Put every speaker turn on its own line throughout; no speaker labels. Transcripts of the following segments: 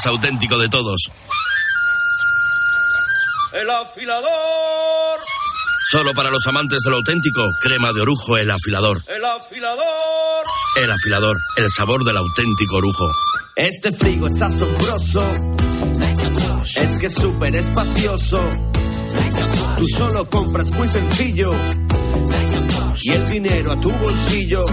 más auténtico de todos.
El afilador.
Solo para los amantes del auténtico, crema de orujo, el afilador.
El afilador.
El afilador, el sabor del auténtico orujo.
Este frigo es asombroso. Es que es súper espacioso. Tú solo compras muy sencillo. Y el dinero a tu bolsillo.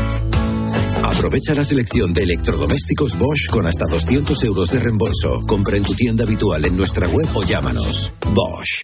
Aprovecha la selección de electrodomésticos Bosch con hasta 200 euros de reembolso. Compra en tu tienda habitual en nuestra web o llámanos. Bosch.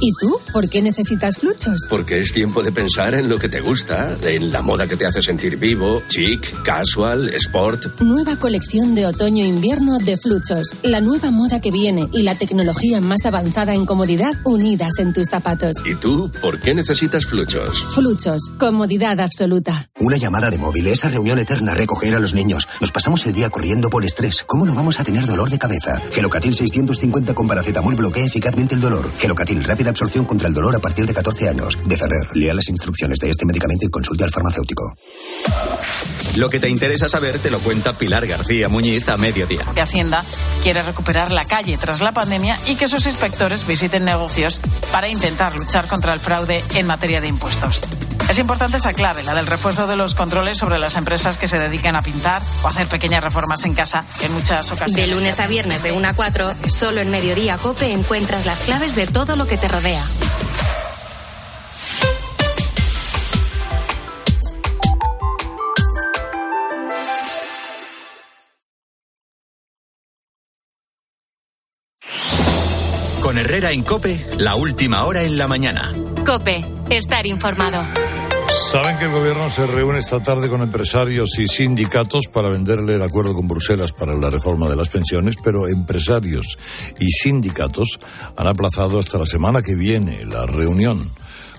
¿Y tú? ¿Por qué necesitas fluchos?
Porque es tiempo de pensar en lo que te gusta, en la moda que te hace sentir vivo, chic, casual, sport.
Nueva colección de otoño-invierno de fluchos. La nueva moda que viene y la tecnología más avanzada en comodidad unidas en tus zapatos.
¿Y tú? ¿Por qué necesitas fluchos?
Fluchos. Comodidad absoluta.
Una llamada de móvil, esa reunión eterna, recoger a los niños. Nos pasamos el día corriendo por estrés. ¿Cómo no vamos a tener dolor de cabeza? Gelocatil 650 con paracetamol bloquea eficazmente el dolor. Gelocatil rápida absorción contra el dolor a partir de 14 años. De Ferrer, lea las instrucciones de este medicamento y consulte al farmacéutico.
Lo que te interesa saber te lo cuenta Pilar García Muñiz a mediodía.
De Hacienda quiere recuperar la calle tras la pandemia y que sus inspectores visiten negocios para intentar luchar contra el fraude en materia de impuestos. Es importante esa clave, la del refuerzo de los controles sobre las empresas que se dedican a pintar o hacer pequeñas reformas en casa, que en muchas ocasiones.
De lunes a viernes de 1 a 4, solo en Mediodía Cope encuentras las claves de todo lo que te rodea.
Con Herrera en Cope, la última hora en la mañana.
Cope, estar informado.
Saben que el gobierno se reúne esta tarde con empresarios y sindicatos para venderle el acuerdo con Bruselas para la reforma de las pensiones, pero empresarios y sindicatos han aplazado hasta la semana que viene la reunión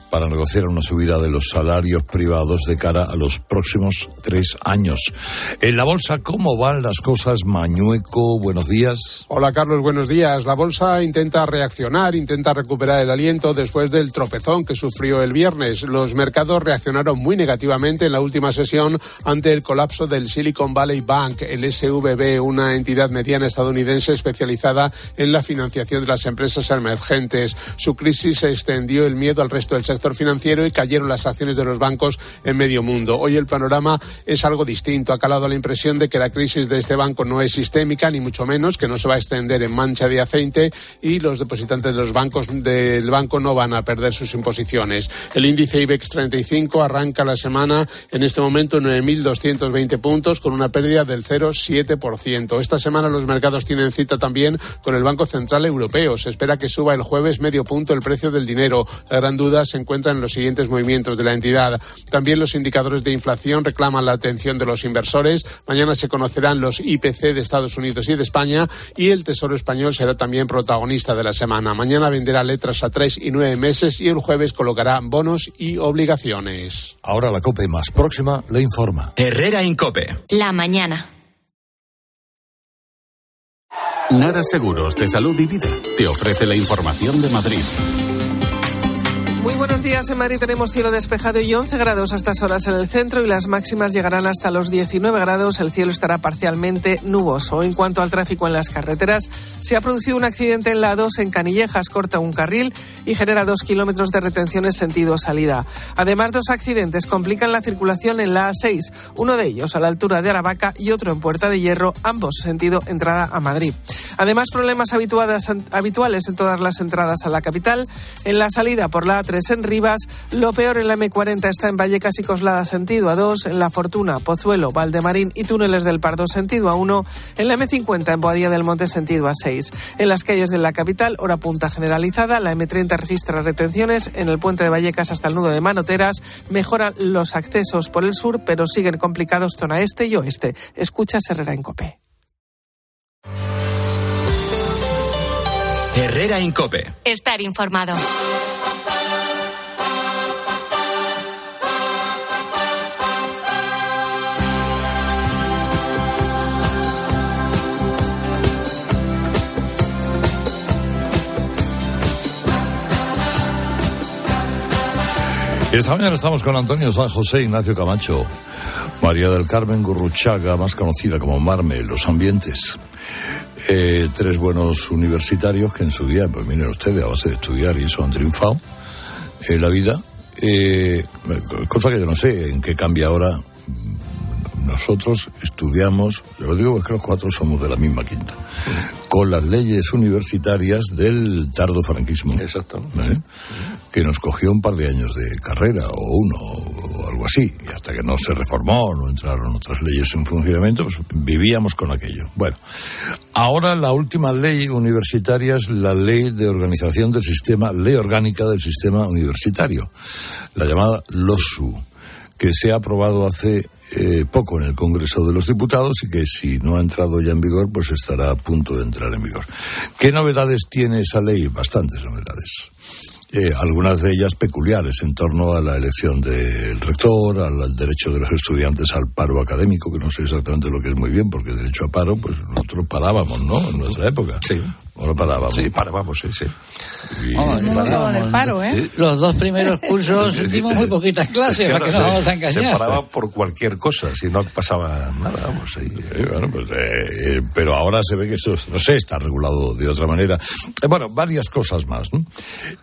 para negociar una subida de los salarios privados de cara a los próximos tres años. En la bolsa, ¿cómo van las cosas? Mañueco, buenos días.
Hola Carlos, buenos días. La bolsa intenta reaccionar, intenta recuperar el aliento después del tropezón que sufrió el viernes. Los mercados reaccionaron muy negativamente en la última sesión ante el colapso del Silicon Valley Bank, el SVB, una entidad mediana estadounidense especializada en la financiación de las empresas emergentes. Su crisis se extendió el miedo al resto del sector financiero y cayeron las acciones de los bancos en medio mundo. Hoy el panorama es algo distinto. Ha calado la impresión de que la crisis de este banco no es sistémica, ni mucho menos, que no se va a extender en mancha de aceite y los depositantes de los bancos del banco no van a perder sus imposiciones. El índice IBEX 35 arranca la semana en este momento en 9.220 puntos con una pérdida del 0,7%. Esta semana los mercados tienen cita también con el Banco Central Europeo. Se espera que suba el jueves medio punto el precio del dinero. La gran duda se encuentran en los siguientes movimientos de la entidad. También los indicadores de inflación reclaman la atención de los inversores. Mañana se conocerán los IPC de Estados Unidos y de España y el Tesoro español será también protagonista de la semana. Mañana venderá letras a tres y nueve meses y el jueves colocará bonos y obligaciones.
Ahora la COPE más próxima le informa.
Herrera en Cope.
La mañana.
Nara Seguros de Salud y Vida te ofrece la información de Madrid.
Muy buenos días. En Madrid tenemos cielo despejado y 11 grados a estas horas en el centro y las máximas llegarán hasta los 19 grados. El cielo estará parcialmente nuboso. En cuanto al tráfico en las carreteras, se ha producido un accidente en la 2 en Canillejas, corta un carril y genera dos kilómetros de retención en sentido salida. Además, dos accidentes complican la circulación en la A6, uno de ellos a la altura de Aravaca y otro en Puerta de Hierro, ambos sentido entrada a Madrid. Además, problemas habituales en todas las entradas a la capital. En la salida por la A3 en Rivas, lo peor en la M40 está en Vallecas y Coslada sentido A2, en La Fortuna, Pozuelo, Valdemarín y Túneles del Pardo sentido A1, en la M50 en Boadilla del Monte sentido A6. En las calles de la capital, hora punta generalizada, la M30 registra retenciones en el puente de Vallecas hasta el nudo de Manoteras, mejoran los accesos por el sur, pero siguen complicados zona este y oeste. Escucha Herrera en Copé.
Herrera Incope.
Estar informado.
Esta mañana estamos con Antonio San José Ignacio Camacho, María del Carmen Gurruchaga, más conocida como Marme, Los Ambientes. Eh, tres buenos universitarios que en su día, pues miren ustedes, a base de estudiar y eso han triunfado en la vida. Eh, cosa que yo no sé en qué cambia ahora. Nosotros estudiamos, yo lo digo porque los cuatro somos de la misma quinta, con las leyes universitarias del tardo franquismo.
Exacto.
¿eh? Que nos cogió un par de años de carrera, o uno, o algo así, y hasta que no se reformó, no entraron otras leyes en funcionamiento, pues vivíamos con aquello. Bueno, ahora la última ley universitaria es la ley de organización del sistema, ley orgánica del sistema universitario, la llamada LOSU, que se ha aprobado hace eh, poco en el Congreso de los Diputados y que si no ha entrado ya en vigor, pues estará a punto de entrar en vigor. ¿Qué novedades tiene esa ley? Bastantes novedades. Eh, algunas de ellas peculiares en torno a la elección del rector, al, derecho de los estudiantes al paro académico, que no sé exactamente lo que es muy bien, porque derecho a paro, pues nosotros parábamos, ¿no? En nuestra época.
Sí.
Ahora parábamos.
Sí, parábamos, sí, sí.
Y-
¿eh?
Los dos primeros cursos dimos muy poquitas clases, para que no nos vamos a
Se
engañar.
paraba por cualquier cosa, si no pasaba nada, vamos ahí.
Sí, bueno, pues, eh, eh, pero ahora se ve que esto, no sé, está regulado de otra manera. Eh, bueno, varias cosas más. ¿no?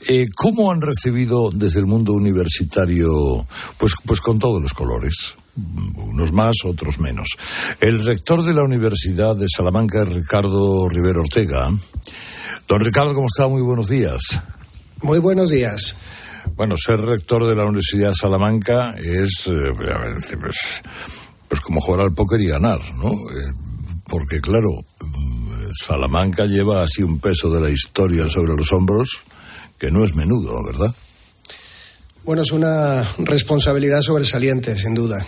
Eh, ¿Cómo han recibido desde el mundo universitario, pues, pues con todos los colores? Unos más, otros menos. El rector de la Universidad de Salamanca es Ricardo Rivero Ortega. Don Ricardo, ¿cómo está? Muy buenos días.
Muy buenos días.
Bueno, ser rector de la Universidad de Salamanca es, eh, pues, pues como jugar al póker y ganar, ¿no? Eh, porque claro, mm, Salamanca lleva así un peso de la historia sobre los hombros que no es menudo, ¿verdad?
Bueno, es una responsabilidad sobresaliente, sin duda.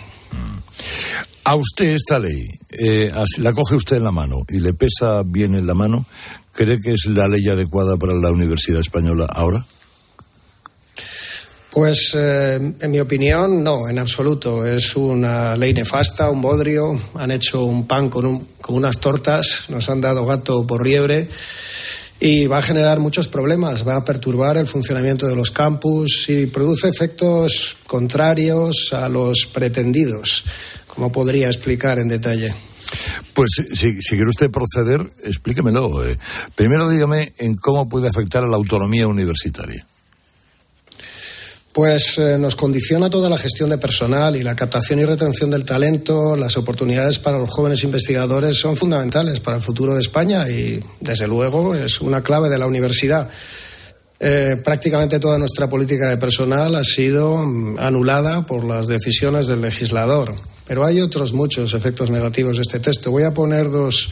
A usted esta ley, eh, la coge usted en la mano y le pesa bien en la mano, ¿cree que es la ley adecuada para la Universidad Española ahora?
Pues, eh, en mi opinión, no, en absoluto. Es una ley nefasta, un bodrio. Han hecho un pan con, un- con unas tortas, nos han dado gato por liebre y va a generar muchos problemas. Va a perturbar el funcionamiento de los campus y produce efectos contrarios a los pretendidos. como podría explicar en detalle?
Pues si, quiere usted proceder, explíquemelo. eh. Primero dígame en cómo puede afectar a la autonomía universitaria.
Pues eh, nos condiciona toda la gestión de personal y la captación y retención del talento. Las oportunidades para los jóvenes investigadores son fundamentales para el futuro de España y, desde luego, es una clave de la universidad. Eh, prácticamente toda nuestra política de personal ha sido mm, anulada por las decisiones del legislador. Pero hay otros muchos efectos negativos de este texto. Voy a poner dos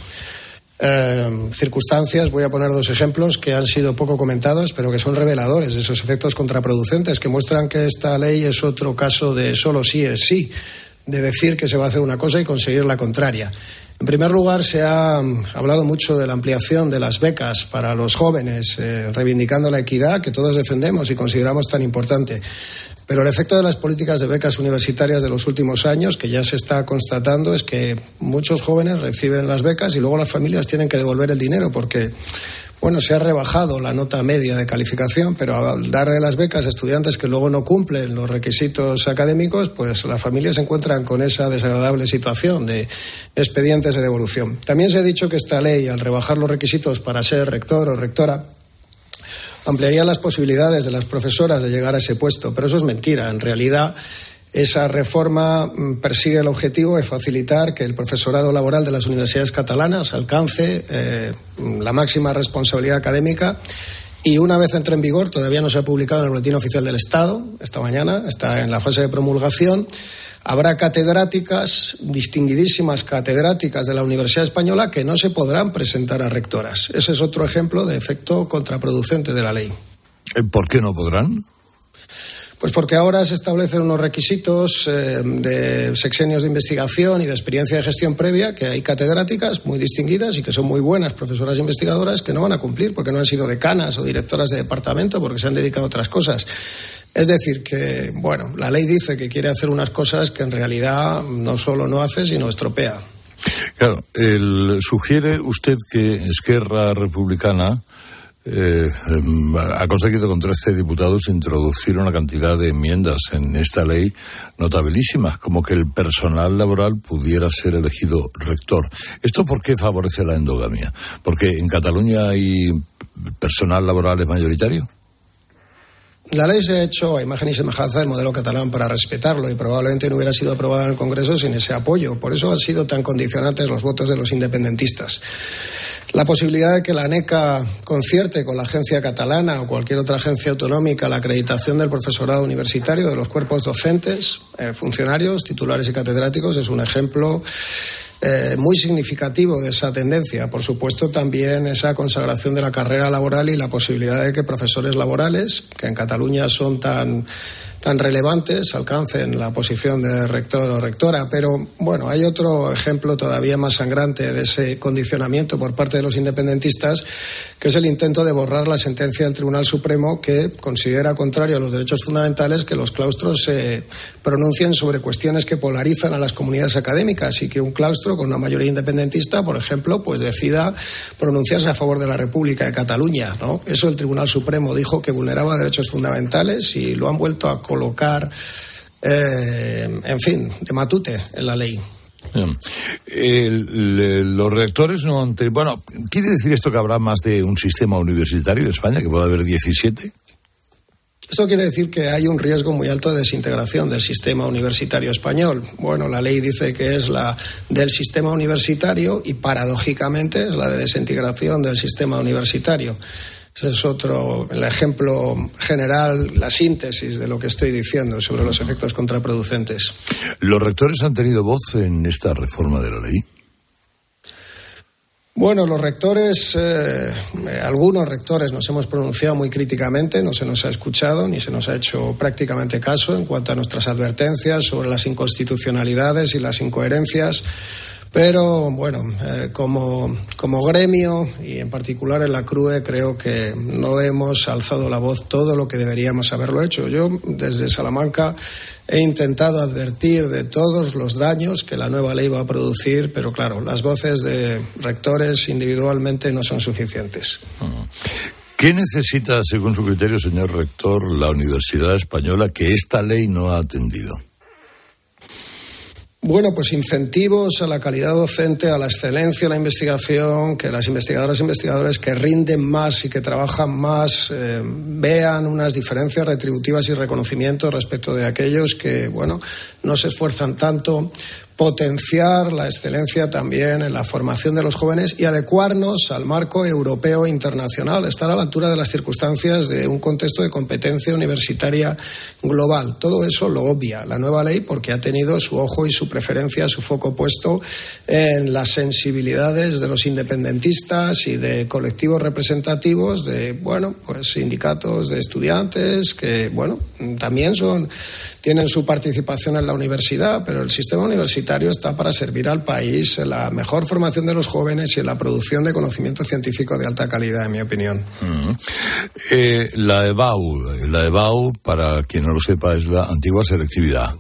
eh, circunstancias, voy a poner dos ejemplos que han sido poco comentados, pero que son reveladores de esos efectos contraproducentes, que muestran que esta ley es otro caso de solo sí es sí, de decir que se va a hacer una cosa y conseguir la contraria. En primer lugar, se ha mm, hablado mucho de la ampliación de las becas para los jóvenes, eh, reivindicando la equidad que todos defendemos y consideramos tan importante. Pero el efecto de las políticas de becas universitarias de los últimos años, que ya se está constatando, es que muchos jóvenes reciben las becas y luego las familias tienen que devolver el dinero porque, bueno, se ha rebajado la nota media de calificación, pero al darle las becas a estudiantes que luego no cumplen los requisitos académicos, pues las familias se encuentran con esa desagradable situación de expedientes de devolución. También se ha dicho que esta ley, al rebajar los requisitos para ser rector o rectora, ampliaría las posibilidades de las profesoras de llegar a ese puesto, pero eso es mentira. En realidad, esa reforma mm, persigue el objetivo de facilitar que el profesorado laboral de las universidades catalanas alcance eh, la máxima responsabilidad académica. Y una vez entre en vigor, todavía no se ha publicado en el Boletín Oficial del Estado, esta mañana, está en la fase de promulgación. Habrá catedráticas, distinguidísimas catedráticas de la Universidad Española, que no se podrán presentar a rectoras. Ese es otro ejemplo de efecto contraproducente de la ley.
Eh, ¿Por qué no podrán?
Pues porque ahora se establecen unos requisitos eh, de sexenios de investigación y de experiencia de gestión previa, que hay catedráticas muy distinguidas y que son muy buenas profesoras investigadoras que no van a cumplir porque no han sido decanas o directoras de departamento porque se han dedicado a otras cosas. Es decir, que, bueno, la ley dice que quiere hacer unas cosas que en realidad no solo no hace, sino estropea.
Claro, sugiere usted que Esquerra Republicana eh, ha conseguido con 13 diputados introducir una cantidad de enmiendas en esta ley notabilísimas, como que el personal laboral pudiera ser elegido rector. ¿Esto por qué favorece la endogamia? ¿Porque en Cataluña hay personal laboral es mayoritario?
La ley se ha hecho a imagen y semejanza del modelo catalán para respetarlo y probablemente no hubiera sido aprobada en el Congreso sin ese apoyo. Por eso han sido tan condicionantes los votos de los independentistas. La posibilidad de que la ANECA concierte con la agencia catalana o cualquier otra agencia autonómica la acreditación del profesorado universitario, de los cuerpos docentes, eh, funcionarios, titulares y catedráticos es un ejemplo eh, muy significativo de esa tendencia. Por supuesto, también esa consagración de la carrera laboral y la posibilidad de que profesores laborales, que en Cataluña son tan tan relevantes alcancen la posición de rector o rectora. Pero bueno, hay otro ejemplo todavía más sangrante de ese condicionamiento por parte de los independentistas, que es el intento de borrar la sentencia del Tribunal Supremo que considera contrario a los derechos fundamentales que los claustros se pronuncien sobre cuestiones que polarizan a las comunidades académicas y que un claustro con una mayoría independentista, por ejemplo, pues decida pronunciarse a favor de la República de Cataluña. ¿no? Eso el Tribunal Supremo dijo que vulneraba derechos fundamentales y lo han vuelto a colocar, eh, en fin, de matute en la ley.
los rectores no han Bueno, ¿quiere decir esto que habrá más de un sistema universitario en España, que puede haber 17?
Esto quiere decir que hay un riesgo muy alto de desintegración del sistema universitario español. Bueno, la ley dice que es la del sistema universitario y paradójicamente es la de desintegración del sistema universitario. Ese es otro, el ejemplo general, la síntesis de lo que estoy diciendo sobre los efectos contraproducentes.
¿Los rectores han tenido voz en esta reforma de la ley?
Bueno, los rectores, eh, algunos rectores nos hemos pronunciado muy críticamente, no se nos ha escuchado ni se nos ha hecho prácticamente caso en cuanto a nuestras advertencias sobre las inconstitucionalidades y las incoherencias pero bueno, eh, como, como gremio y en particular en la CRUE creo que no hemos alzado la voz todo lo que deberíamos haberlo hecho. Yo desde Salamanca he intentado advertir de todos los daños que la nueva ley va a producir, pero claro, las voces de rectores individualmente no son suficientes.
¿Qué necesita, según su criterio, señor rector, la Universidad Española que esta ley no ha atendido?
Bueno, pues incentivos a la calidad docente, a la excelencia en la investigación, que las investigadoras e investigadores que rinden más y que trabajan más eh, vean unas diferencias retributivas y reconocimientos respecto de aquellos que, bueno, no se esfuerzan tanto potenciar la excelencia también en la formación de los jóvenes y adecuarnos al marco europeo e internacional, estar a la altura de las circunstancias de un contexto de competencia universitaria global. Todo eso lo obvia la nueva ley porque ha tenido su ojo y su preferencia, su foco puesto en las sensibilidades de los independentistas y de colectivos representativos de, bueno, pues sindicatos de estudiantes que, bueno, también son tienen su participación en la universidad, pero el sistema universitario está para servir al país en la mejor formación de los jóvenes y en la producción de conocimiento científico de alta calidad, en mi opinión.
Eh, la EBAU, la EBAU, para quien no lo sepa, es la antigua selectividad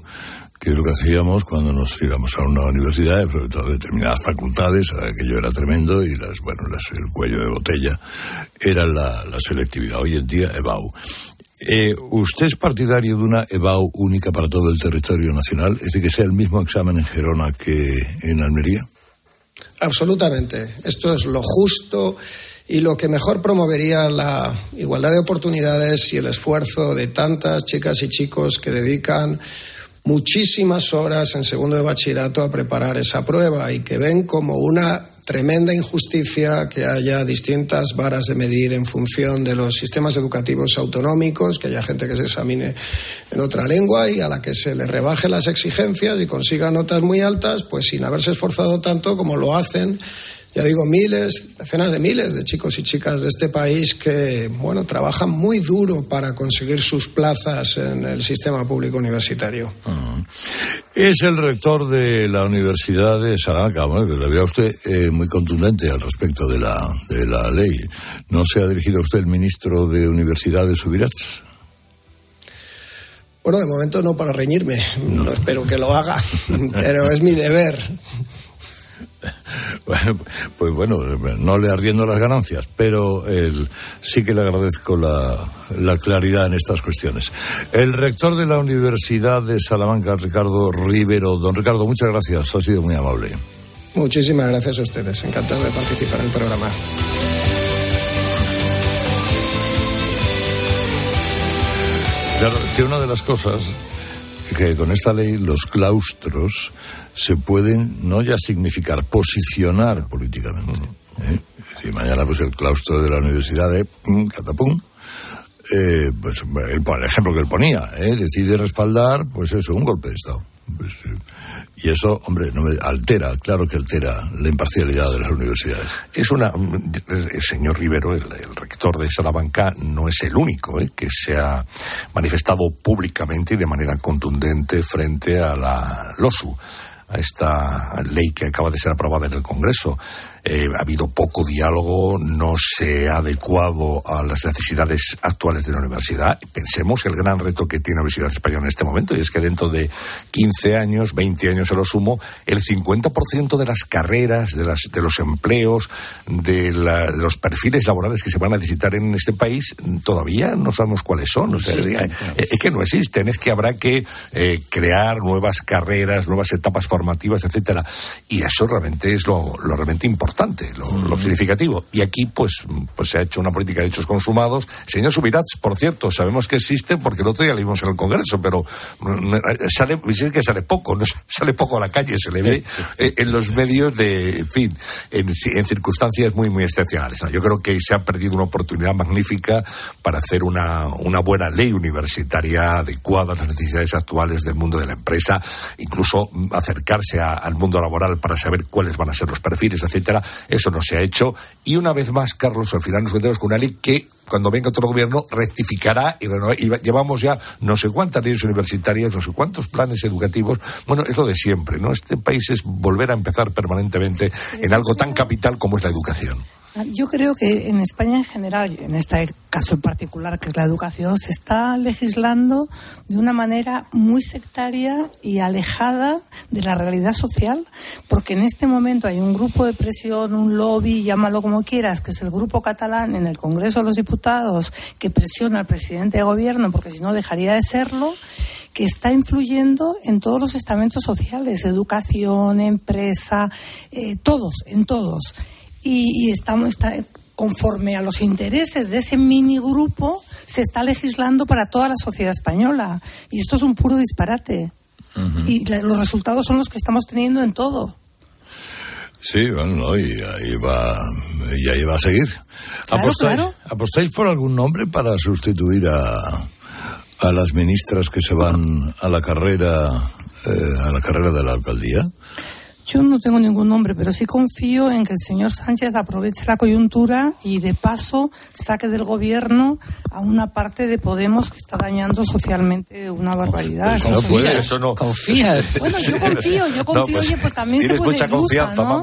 que es lo que hacíamos cuando nos íbamos a una universidad, sobre todo determinadas facultades, aquello era tremendo y las, bueno, el cuello de botella era la selectividad. Hoy en día, EBAU. Eh, ¿Usted es partidario de una EBAU única para todo el territorio nacional? ¿Es decir, que sea el mismo examen en Gerona que en Almería?
Absolutamente. Esto es lo justo y lo que mejor promovería la igualdad de oportunidades y el esfuerzo de tantas chicas y chicos que dedican muchísimas horas en segundo de bachillerato a preparar esa prueba y que ven como una tremenda injusticia que haya distintas varas de medir en función de los sistemas educativos autonómicos, que haya gente que se examine en otra lengua y a la que se le rebaje las exigencias y consiga notas muy altas, pues sin haberse esforzado tanto como lo hacen ya digo, miles, decenas de miles de chicos y chicas de este país que, bueno, trabajan muy duro para conseguir sus plazas en el sistema público universitario.
Mm. Es el rector de la Universidad de Salamanca, bueno, que le vea usted eh, muy contundente al respecto de la, de la ley. ¿No se ha dirigido a usted el ministro de Universidades Subirats?
Bueno, de momento no para reñirme, no espero que lo haga, pero es mi deber.
Pues bueno, no le arriendo las ganancias, pero sí que le agradezco la, la, claridad en estas cuestiones. El rector de la Universidad de Salamanca, Ricardo Rivero. Don Ricardo, muchas gracias, ha sido muy amable.
Muchísimas gracias a ustedes, encantado de participar en el programa.
Claro, es que una de las cosas que con esta ley los claustros se pueden no ya significar, posicionar políticamente. ¿eh? Si mañana pues el claustro de la universidad de Catapum, eh, pues el, ejemplo que él ponía, ¿eh? decide respaldar, pues eso, un golpe de Estado. Pues, eh, y eso, hombre, no me altera, claro que altera la imparcialidad de las universidades.
Es una. El señor Rivero, el, rector de Salamanca, no es el único ¿eh? que se ha manifestado públicamente y de manera contundente frente a la LOSU, a esta ley que acaba de ser aprobada en el Congreso. Eh, ha habido poco diálogo, no se ha adecuado a las necesidades actuales de la universidad. Pensemos el gran reto que tiene la Universidad Española en este momento, y es que dentro de 15 años, 20 años a lo sumo, el 50% de las carreras, de, las, de los empleos, de, los perfiles laborales que se van a necesitar en este país, todavía no sabemos cuáles son. O sea, es, que no existen, es que habrá que eh, crear nuevas carreras, nuevas etapas formativas, etcétera. Y eso realmente es lo realmente importante lo, significativo. Y aquí, pues, pues se ha hecho una política de hechos consumados. Señor Subirats, por cierto, sabemos que existe porque el otro día lo vimos en el Congreso, pero mm, sale, es que sale poco, ¿no? sale poco a la calle, se le ve eh, en los medios de, en fin, en, circunstancias muy, muy excepcionales. Yo creo que se ha perdido una oportunidad magnífica para hacer una, una buena ley universitaria adecuada a las necesidades actuales del mundo de la empresa, incluso acercarse al mundo laboral para saber cuáles van a ser los perfiles, etcétera, eso no se ha hecho. Y una vez más, Carlos, al final nos encontramos con una ley que cuando venga otro gobierno rectificará y, y llevamos ya no sé cuántas leyes universitarias, no sé cuántos planes educativos. Bueno, es lo de siempre, ¿no? Este país es volver a empezar permanentemente en algo tan capital como es la educación.
Yo creo que en España en general, en este caso en particular, que es la educación, se está legislando de una manera muy sectaria y alejada de la realidad social, porque en este momento hay un grupo de presión, un lobby, llámalo como quieras, que es el grupo catalán en el Congreso de los Diputados, que presiona al presidente de gobierno, porque si no dejaría de serlo que está influyendo en todos los estamentos sociales, educación, empresa, eh, todos, en todos y, estamos conforme a los intereses de ese mini grupo se está legislando para toda la sociedad española y esto es un puro disparate y los resultados son los que estamos teniendo en todo.
Sí, bueno, y ahí va, y ahí va a seguir. ¿Apostáis, ¿Apostáis por algún nombre para sustituir a, a las ministras que se van a la carrera, eh, a la carrera de la alcaldía?
Yo no tengo ningún nombre, pero sí confío en que el señor Sánchez aproveche la coyuntura y de paso saque del gobierno a una parte de Podemos que está dañando socialmente una barbaridad.
No puede, eso no.
Confía. Bueno, yo confío, yo confío, pues, oye, pues también se puede mucha confianza, ¿no?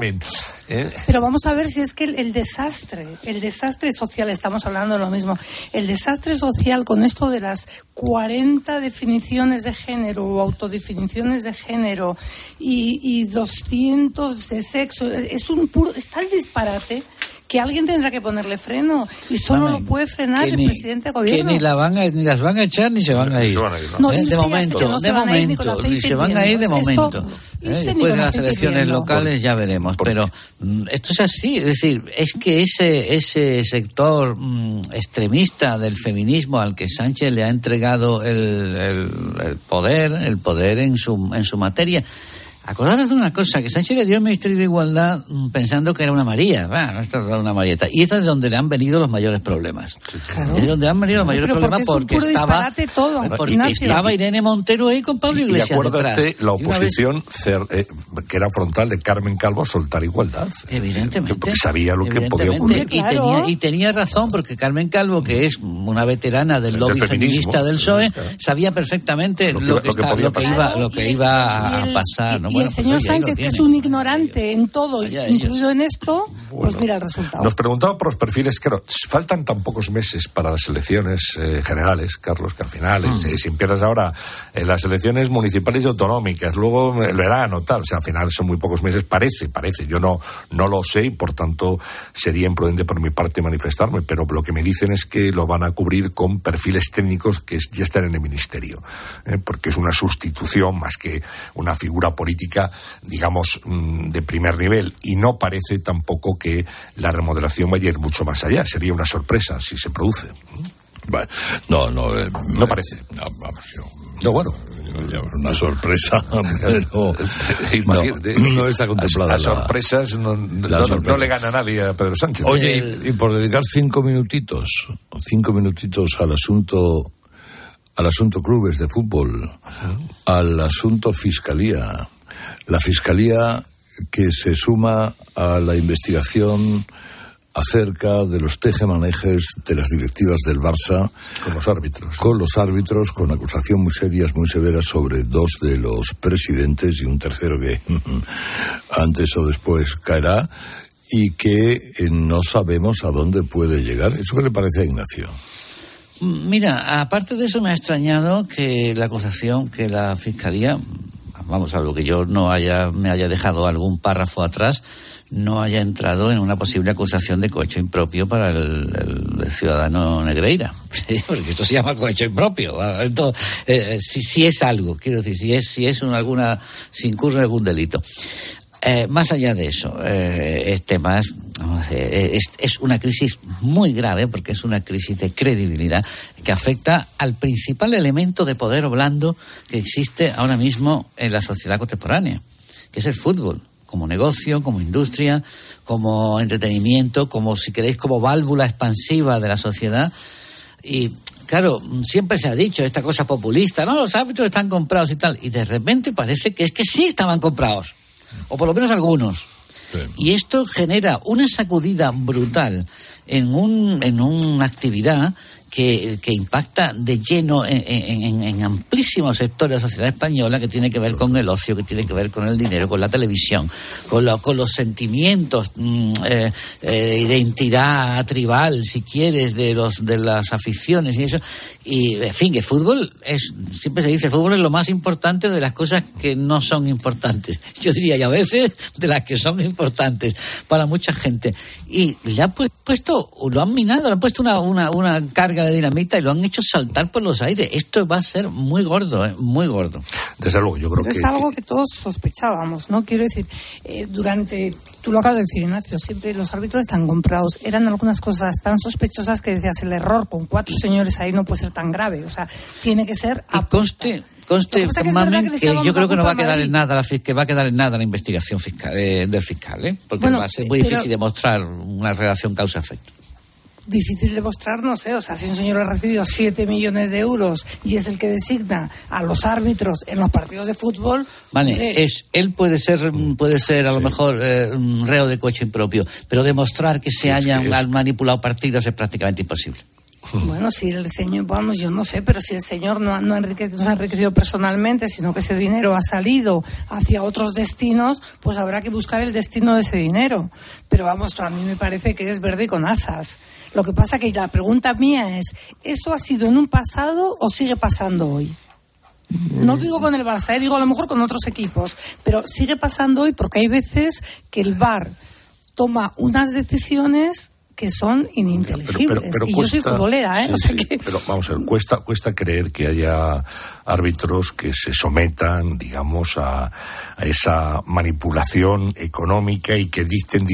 ¿Eh? Pero vamos a ver si es que el, desastre, el desastre social, estamos hablando de lo mismo, el desastre social con esto de las 40 definiciones de género o autodefiniciones de género y, y 200 de sexo, es un puro, está el disparate que alguien tendrá que ponerle freno y solo lo puede frenar el presidente de gobierno.
Que ni, la van ni las van a echar ni se van a ir.
No,
¿Eh? de momento, de momento, ni se van a ir de momento. ¿Eh? Después de las elecciones locales ya veremos. Pero mm, esto es así, es decir, es que ese, ese sector mm, extremista del feminismo al que Sánchez le ha entregado el, el, el poder, el poder en su, en su materia, Acordaros de una cosa, que Sánchez le dio el Ministerio de Igualdad pensando que era una María, no esta era una Marieta. Y esta es de donde le han venido los mayores problemas. Es de donde han venido los mayores problemas porque, estaba, porque estaba Irene Montero ahí con Pablo Iglesias.
Y, acuérdate la oposición eh, que era frontal de Carmen Calvo a soltar igualdad.
Evidentemente.
Porque sabía lo que podía ocurrir.
Y, tenía, y tenía razón, porque Carmen Calvo, que es una veterana del lobby feminista del PSOE, sabía perfectamente lo que, iba, lo que iba a pasar.
¿no? Y el pues señor Sánchez, que es un ignorante en todo, incluido en esto, pues mira el resultado.
Nos preguntaba por los perfiles, claro, faltan tan pocos meses para las elecciones eh, generales, Carlos, que al final, hmm. eh, si empiezas ahora en las elecciones municipales y autonómicas, luego el verano, tal, o sea, al final son muy pocos meses, parece, parece, yo no, no lo sé y por tanto sería imprudente por mi parte manifestarme, pero lo que me dicen es que lo van a cubrir con perfiles técnicos que ya están en el ministerio, eh, porque es una sustitución más que una figura política digamos, mm, de primer nivel. Y no parece tampoco que la remodelación vaya a ir mucho más allá. Sería una sorpresa si se produce.
Bueno, no, no. Eh,
no parece.
No, vamos, yo,
no bueno
una sorpresa, pero no, está contemplada.
Las sorpresas no, le gana a nadie a Pedro Sánchez.
Oye, y, por dedicar cinco minutitos, cinco minutitos al asunto, al asunto clubes de fútbol, al asunto fiscalía, la Fiscalía que se suma a la investigación acerca de los tejemanejes de las directivas del Barça
con los árbitros.
con los árbitros con acusación muy serias muy severas sobre dos de los presidentes y un tercero que antes o después caerá y que eh, no sabemos a dónde puede llegar. Eso qué le parece a Ignacio
Mira, aparte de eso me ha extrañado que la acusación que la fiscalía vamos, algo que yo no haya, me haya dejado algún párrafo atrás, no haya entrado en una posible acusación de cohecho impropio para el, ciudadano Negreira. porque esto se llama cohecho impropio. Entonces, eh, si, es algo, quiero decir, si es, si es alguna, si incurre algún delito. Eh, más allá de eso, eh, este más, es, es, una crisis muy grave porque es una crisis de credibilidad que afecta al principal elemento de poder blando que existe ahora mismo en la sociedad contemporánea, que es el fútbol, como negocio, como industria, como entretenimiento, como, si queréis, como válvula expansiva de la sociedad. Y claro, siempre se ha dicho esta cosa populista, no, los árbitros están comprados y tal, y de repente parece que es que sí estaban comprados o por lo menos algunos. Y esto genera una sacudida brutal en, un, en una actividad que, impacta de lleno en, amplísimos sectores de la sociedad española que tiene que ver con el ocio, que tiene que ver con el dinero, con la televisión, con, con los sentimientos mm, eh, eh, de identidad tribal, si quieres, de, los, de las aficiones y eso. Y, en fin, que fútbol es, siempre se dice, fútbol es lo más importante de las cosas que no son importantes. Yo diría, y a veces de las que son importantes para mucha gente. Y le han puesto, lo han minado, le han puesto una, una carga de dinamita y lo han hecho saltar por los aires. Esto va a ser muy gordo, ¿eh? muy gordo.
Desde luego, yo creo que...
Es algo que todos sospechábamos, ¿no? Quiero decir, eh, durante... Tú lo acabas de decir, Ignacio, siempre los árbitros están comprados. Eran algunas cosas tan sospechosas que decías, el error con cuatro señores ahí no puede ser tan grave. O sea, tiene que ser...
Y conste, conste, que, yo creo que no va a quedar en nada la que va a quedar en nada la investigación fiscal, eh, del fiscal, ¿eh? porque va a ser muy difícil demostrar una relación causa-efecto
difícil demostrar, no sé, o sea, si un señor ha recibido 7 millones de euros y es el que designa a los árbitros en los partidos de fútbol.
Vale, es, él puede ser, puede ser a lo mejor eh, reo de coche impropio, pero demostrar que se hayan manipulado partidos es prácticamente imposible.
Bueno, si el señor, vamos, yo no sé, pero si el señor no, no, ha enriquecido personalmente, sino que ese dinero ha salido hacia otros destinos, pues habrá que buscar el destino de ese dinero. Pero vamos, a mí me parece que es verde con asas. Lo que pasa que la pregunta mía es, ¿eso ha sido en un pasado o sigue pasando hoy? No digo con el Barça, eh, digo a lo mejor con otros equipos, pero sigue pasando hoy porque hay veces que el VAR toma unas decisiones que son ininteligibles. y yo soy futbolera, ¿eh?
Pero vamos a ver, cuesta, cuesta creer que haya árbitros que se sometan, digamos, a, esa manipulación económica y que dicten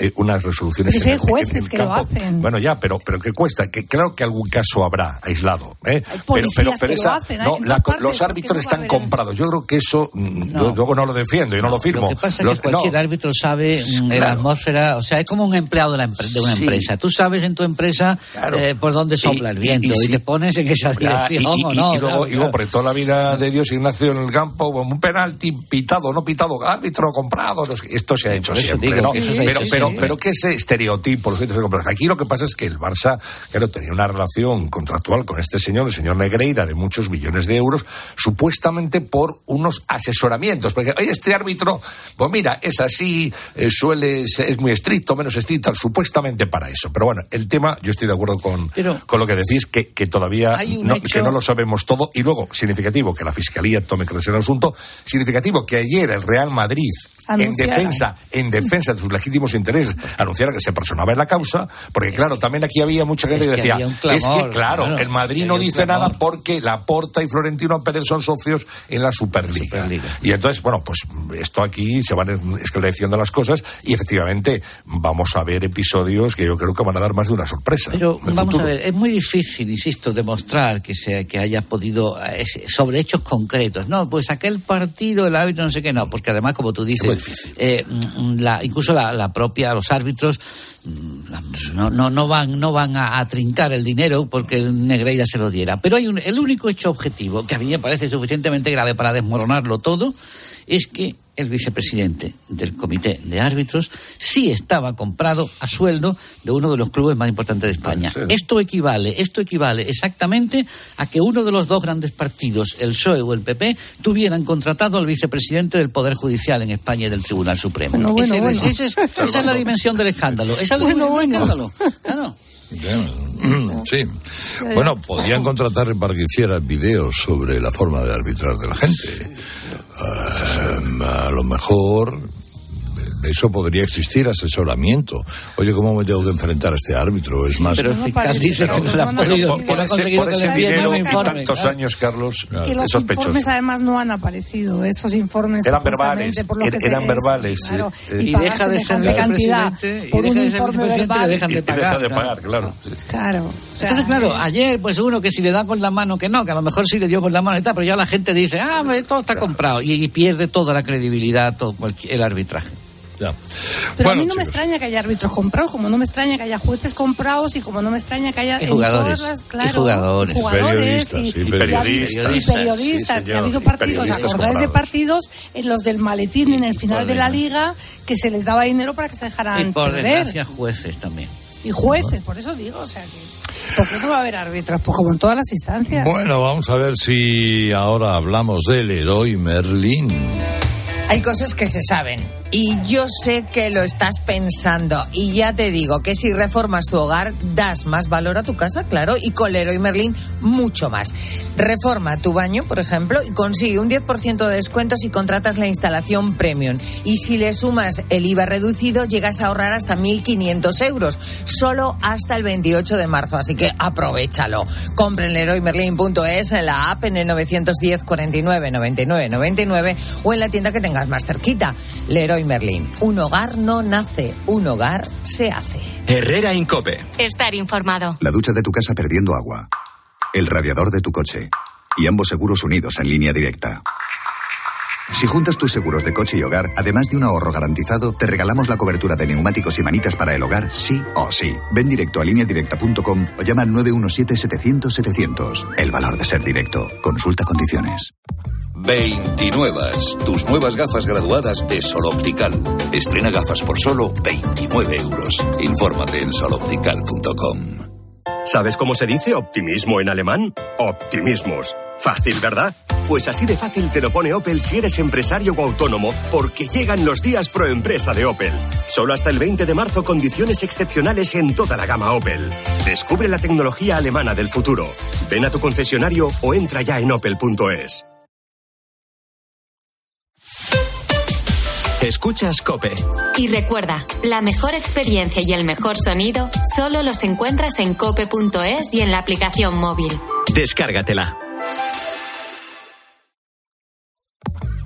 eh, unas resoluciones.
Pero si hay jueces que lo hacen.
Bueno, ya, pero, pero ¿qué cuesta? Que, claro que algún caso habrá aislado. ¿eh?
pero, pero, pero esa, no,
los árbitros están comprados. Yo creo que eso, mm, yo luego no lo defiendo, yo no, lo firmo.
Lo que pasa es que cualquier árbitro sabe mm, la atmósfera, o sea, es como un empleado de, la de una empresa. Tú sabes en tu empresa eh, por dónde sopla el viento y, te pones en esa dirección o no.
Y, luego, claro, toda la vida de Dios, Ignacio, en el campo, un penalti pitado, no pitado, árbitro comprado, esto se ha hecho siempre, ¿no? Pero, pero, pero que ese estereotipo, aquí lo que pasa es que el Barça, claro, tenía una relación contractual con este señor, el señor Negreira, de muchos millones de euros, supuestamente por unos asesoramientos, porque, oye, este árbitro, pues mira, es así, eh, suele, es muy estricto, menos estricto, supuestamente para eso. Pero bueno, el tema, yo estoy de acuerdo con, con lo que decís, que, que todavía no, que no lo sabemos todo. Y luego, significativo que la Fiscalía tome crecer el asunto, significativo que ayer el Real Madrid en defensa, en defensa de sus legítimos intereses, anunciara que se personaba en la causa, porque claro, también aquí había mucha gente que decía, es que claro, el Madrid no dice nada porque Laporta y Florentino Pérez son socios en la Superliga. Y entonces, bueno, pues esto aquí se van esclareciendo las cosas y efectivamente vamos a ver episodios que yo creo que van a dar más de una sorpresa.
Pero vamos a ver, es muy difícil, insisto, demostrar que se que haya podido eh, sobre hechos concretos. No, pues aquel partido, el árbitro, no sé qué, no, porque además, como tú dices, eh, mm, incluso la, propia, los árbitros mm, no, no, no van, no van a, trincar el dinero porque Negreira se lo diera. Pero hay un, el único hecho objetivo que a mí me parece suficientemente grave para desmoronarlo todo es que el vicepresidente del comité de árbitros sí estaba comprado a sueldo de uno de los clubes más importantes de España. Esto equivale, esto equivale exactamente a que uno de los dos grandes partidos, el PSOE o el PP, tuvieran contratado al vicepresidente del Poder Judicial en España y del Tribunal Supremo. esa es la dimensión del escándalo. Esa es la dimensión del escándalo.
Sí. Bueno, podían contratar para que hiciera videos sobre la forma de arbitrar de la gente. Eh, a lo mejor eso podría existir, asesoramiento. Oye, ¿cómo me tengo que enfrentar a este árbitro? Es más...
Pero fiscal dice que no,
no, no, por, ese, dinero tantos años, Carlos,
que los informes además no han aparecido. Esos informes
eran verbales, por lo que eran verbales.
Claro, y, y, deja de ser cantidad por un informe verbal.
Le dejan de pagar,
deja de pagar, claro.
Claro.
Entonces, claro, ayer, pues uno que si le da con la mano, que no, que a lo mejor sí le dio con la mano y tal, pero ya la gente dice, ah, todo está comprado. Y, y pierde toda la credibilidad, todo el arbitraje.
Pero a mí no me extraña que haya árbitros comprados, como no me extraña que haya jueces comprados y como no me extraña que haya
y jugadores, las,
claro,
y jugadores,
periodistas,
y, periodistas,
y periodistas, que ha habido partidos, acordáis de partidos en los del maletín en el final de la liga que se les daba dinero para que se dejaran
y por desgracia jueces también.
Y jueces, por eso digo, o sea que ¿Por qué no va a haber árbitros? Pues como en todas las instancias.
Bueno, vamos a ver si ahora hablamos del héroe Merlín.
Hay cosas que se saben y yo sé que lo estás pensando. Y ya te digo que si reformas tu hogar, das más valor a tu casa, claro, y con y Merlin mucho más. Reforma tu baño, por ejemplo, y consigue un 10% de descuento si contratas la instalación premium. Y si le sumas el IVA reducido, llegas a ahorrar hasta 1.500 euros, solo hasta el 28 de marzo. Así que aprovechalo. Compren leroymerlin.es en la app en el 910 49 99 99 o en la tienda que tengas más cerquita. Leroy Merlin. Un hogar no nace, un hogar se hace.
Herrera Incope.
Estar informado.
La ducha de tu casa perdiendo agua. El radiador de tu coche. Y ambos seguros unidos en línea directa. Si juntas tus seguros de coche y hogar, además de un ahorro garantizado, te regalamos la cobertura de neumáticos y manitas para el hogar, sí o sí. Ven directo a lineadirecta.com o llama al 917-700-700. El valor de ser directo. Consulta condiciones.
29. Tus nuevas gafas graduadas de Sol Optical. Estrena gafas por solo 29 euros. Infórmate en soloptical.com.
¿Sabes cómo se dice optimismo en alemán? Optimismus. Fácil, ¿verdad? Pues así de fácil te lo pone Opel si eres empresario o autónomo, porque llegan los días pro empresa de Opel. Solo hasta el 20 de marzo condiciones excepcionales en toda la gama Opel. Descubre la tecnología alemana del futuro. Ven a tu concesionario o entra ya en opel.es.
Escuchas Cope.
Y recuerda, la mejor experiencia y el mejor sonido solo los encuentras en cope.es y en la aplicación móvil.
Descárgatela.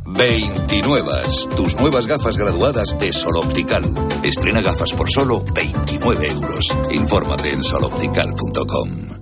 29. Tus nuevas gafas graduadas de Sol Optical. Estrena gafas por solo 29 euros. Infórmate en soloptical.com.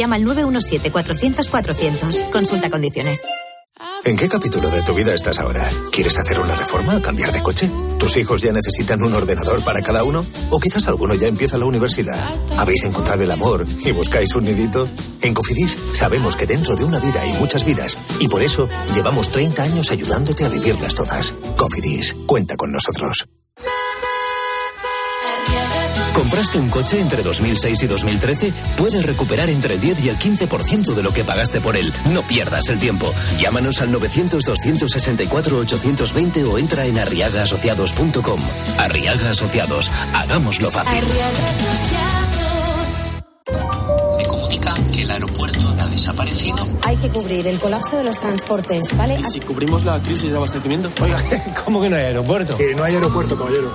llama al 917-400-400. Consulta condiciones.
¿En qué capítulo de tu vida estás ahora? ¿Quieres hacer una reforma? ¿Cambiar de coche? ¿Tus hijos ya necesitan un ordenador para cada uno? ¿O quizás alguno ya empieza la universidad? ¿Habéis encontrado el amor y buscáis un nidito? En Cofidis sabemos que dentro de una vida hay muchas vidas y por eso llevamos 30 años ayudándote a vivirlas todas. Cofidis, cuenta con nosotros.
¿Compraste un coche entre 2006 y 2013? Puedes recuperar entre el 10 y el 15% de lo que pagaste por él. No pierdas el tiempo. Llámanos al 900-264-820 o entra en arriagaasociados.com. Arriaga Asociados. Hagámoslo fácil.
Me comunican que el aeropuerto ha desaparecido.
Hay que cubrir el colapso de los transportes, ¿vale?
¿Y si cubrimos la crisis de abastecimiento?
Oiga, ¿cómo que no hay aeropuerto? Que no hay aeropuerto, caballero.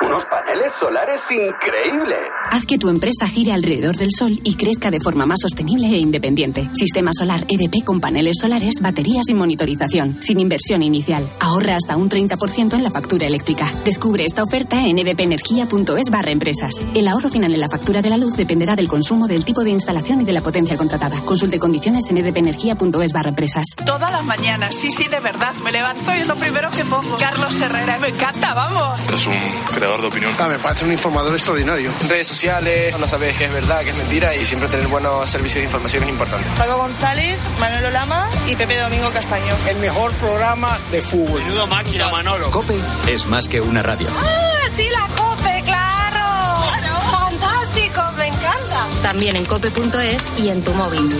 Unos paneles solares increíbles.
Haz que tu empresa gire alrededor del sol y crezca de forma más sostenible e independiente. Sistema solar EDP con paneles solares, baterías y monitorización, sin inversión inicial. Ahorra hasta un 30% en la factura eléctrica. Descubre esta oferta en edpenergia.es barra empresas. El ahorro final en la factura de la luz dependerá del consumo, del tipo de instalación y de la potencia contratada. Consulte condiciones en edpenergia.es barra empresas.
Todas las mañanas, sí, sí, de verdad. Me levanto y es lo primero que pongo. Carlos Herrera, me encanta, vamos.
Es un creador de opinión.
Ah, me parece un informador extraordinario.
Redes sociales, no sabes qué es verdad, qué es mentira y siempre tener buenos servicios de información es importante.
Paco González, Manolo Lama y Pepe Domingo Castaño.
El mejor programa de fútbol.
Menudo máquina, Manolo.
Cope es más que una radio.
¡Ah, sí, la COPE, claro! claro. ¡Fantástico, me encanta!
También en cope.es y en tu móvil.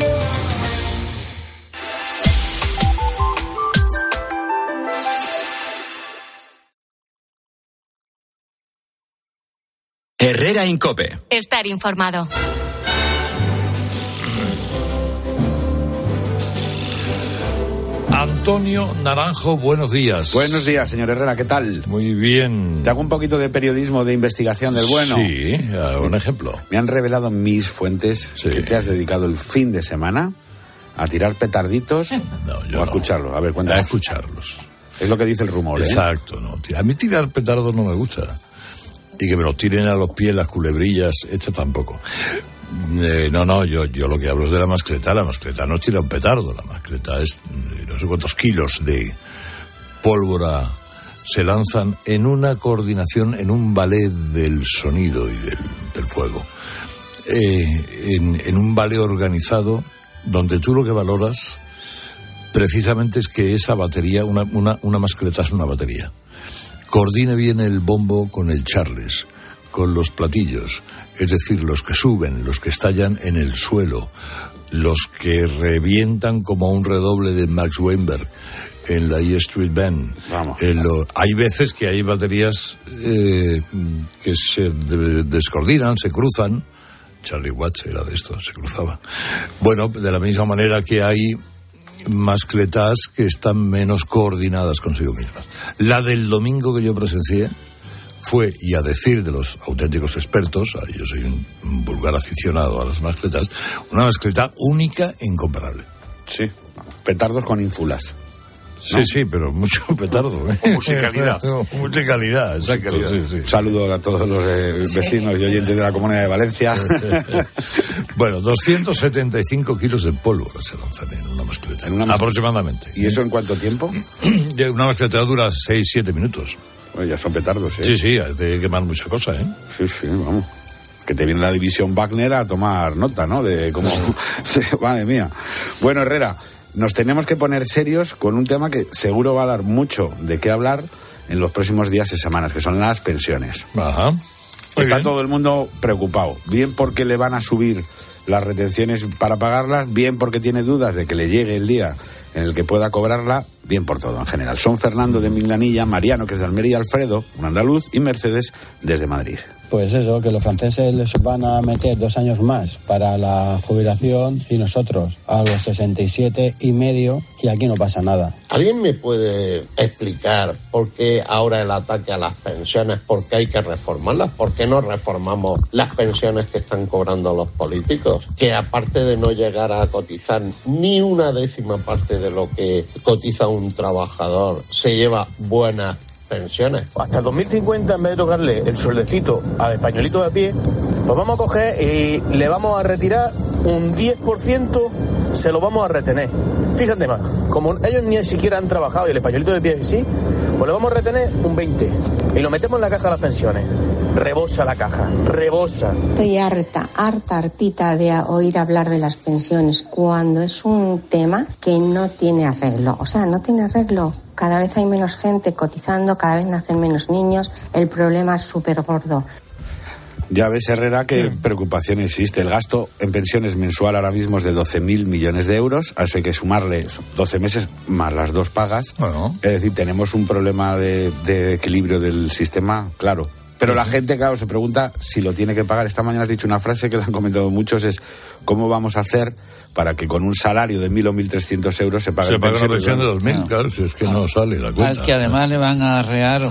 Herrera Incope.
Estar informado.
Antonio Naranjo, buenos días.
Buenos días, señor Herrera, ¿qué tal?
Muy bien.
Te hago un poquito de periodismo de investigación del bueno.
Sí, un ejemplo.
Me han revelado mis fuentes que te has dedicado el fin de semana a tirar petarditos
no, yo
o a
no.
escucharlos. A ver, cuéntame.
A escucharlos.
Es lo que dice el rumor, ¿eh?
Exacto, no. A mí tirar petardos no me gusta. Y que me los tiren a los pies las culebrillas, esta tampoco. Eh, no, no, yo, yo lo que hablo es de la mascleta. La mascleta no tira un petardo, la mascleta es eh, no sé cuántos kilos de pólvora se lanzan en una coordinación, en un ballet del sonido y del, del fuego. Eh, en, un ballet organizado donde tú lo que valoras precisamente es que esa batería, una, una, una mascleta es una batería. Coordine bien el bombo con el charles, con los platillos, es decir, los que suben, los que estallan en el suelo, los que revientan como un redoble de Max Weinberg en la E Street Band.
Vamos.
En lo- hay veces que hay baterías eh, que se de- descoordinan, se cruzan. Charlie Watts era de esto, se cruzaba. Bueno, de la misma manera que hay mascletas que están menos coordinadas consigo mismas. La del domingo que yo presencié fue, y a decir de los auténticos expertos, yo soy un vulgar aficionado a las mascletas, una mascleta única e incomparable.
Sí, petardos con ínfulas.
Sí, sí, pero mucho petardo. ¿eh?
Musicalidad.
mucha calidad, exacto. sí, sí.
Saludo a todos los eh, vecinos y oyentes de la Comunidad de Valencia.
Bueno, 275 kilos de pólvora se lanzan en una mascleta.
En una mascleta.
aproximadamente.
¿Y eso en cuánto tiempo?
Una mascleta dura 6-7 minutos.
Ya son petardos, ¿eh?
Sí, sí, hay que quemar mucha cosa, ¿eh?
Sí, sí, vamos. Que te viene la división Wagner a tomar nota, ¿no? De cómo. Madre mía. Bueno, Herrera, nos tenemos que poner serios con un tema que seguro va a dar mucho de qué hablar en los próximos días y semanas, que son las pensiones.
Ajá.
Está todo el mundo preocupado. Bien porque le van a subir las retenciones para pagarlas, bien porque tiene dudas de que le llegue el día en el que pueda cobrarla, bien por todo en general. Son Fernando de Minganilla, Mariano, que es de Almería, Alfredo, un andaluz, y Mercedes desde Madrid.
Pues eso, que los franceses les van a meter dos años más para la jubilación y nosotros a los 67 y medio y aquí no pasa nada.
¿Alguien me puede explicar por qué ahora el ataque a las pensiones? ¿Por qué hay que reformarlas? ¿Por qué no reformamos las pensiones que están cobrando los políticos? Que aparte de no llegar a cotizar ni una décima parte de lo que cotiza un trabajador, se lleva buenas pensiones.
Hasta el 2050, en vez de tocarle el sueldecito al españolito de pie, pues vamos a coger y le vamos a retirar un 10%, se lo vamos a retener. Fíjate más, como ellos ni siquiera han trabajado y el españolito de pie sí, pues le vamos a retener un 20% y lo metemos en la caja de las pensiones. Rebosa la caja, rebosa.
Estoy harta, harta, hartita de oír hablar de las pensiones cuando es un tema que no tiene arreglo. O sea, no tiene arreglo. Cada vez hay menos gente cotizando, cada vez nacen menos niños. El problema es súper gordo.
Ya ves, Herrera, qué preocupación existe. El gasto en pensiones mensual ahora mismo es de 12.000 millones de euros. A eso hay que sumarle 12 meses más las dos pagas. Es decir, tenemos un problema de, de equilibrio del sistema, claro. Pero la gente, claro, se pregunta si lo tiene que pagar. Esta mañana has dicho una frase que la han comentado muchos, es ¿cómo vamos a hacer para que con un salario de 1.000 o 1.300 euros se pague
Se paga una pensión de 2.000, claro, si es que no sale la cuenta.
Al que además le van a arrear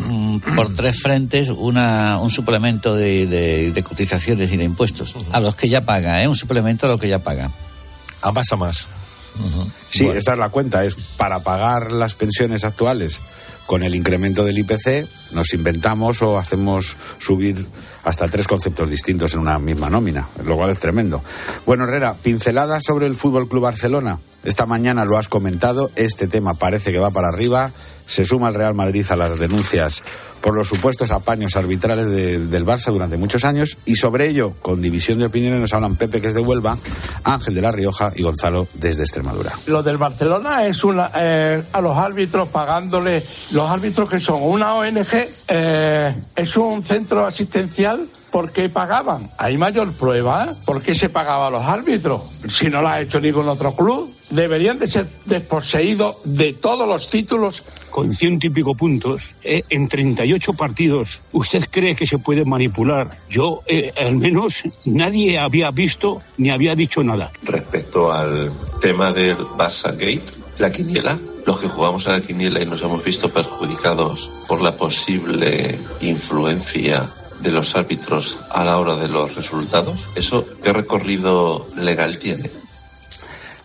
por tres frentes una, un suplemento de, de- de cotizaciones y de impuestos. A los que ya paga, ¿eh? Un suplemento a los que ya paga.
A más a más.
Sí, esa es la cuenta, es para pagar las pensiones actuales con el incremento del IPC, nos inventamos o hacemos subir hasta tres conceptos distintos en una misma nómina, lo cual es tremendo. Bueno, Herrera, pincelada sobre el Fútbol Club Barcelona. Esta mañana lo has comentado, este tema parece que va para arriba. Se suma el Real Madrid a las denuncias por los supuestos apaños arbitrales de- del Barça durante muchos años y sobre ello, con división de opiniones, nos hablan Pepe, que es de Huelva, Ángel de La Rioja y Gonzalo desde Extremadura.
Lo del Barcelona es una, eh, a los árbitros pagándole, los árbitros que son una ONG, eh, es un centro asistencial. ¿Por qué pagaban? ¿Hay mayor prueba? ¿Por qué se pagaba a los árbitros? Si no lo ha hecho ningún otro club, deberían de ser desposeídos de todos los títulos.
Con ciento y pico puntos, eh, en 38 partidos, ¿usted cree que se puede manipular? Yo, eh, al menos, nadie había visto ni había dicho nada.
Respecto al tema del Barça Gate, la quiniela, los que jugamos a la quiniela y nos hemos visto perjudicados por la posible influencia de los árbitros a la hora de los resultados, ¿eso qué recorrido legal tiene?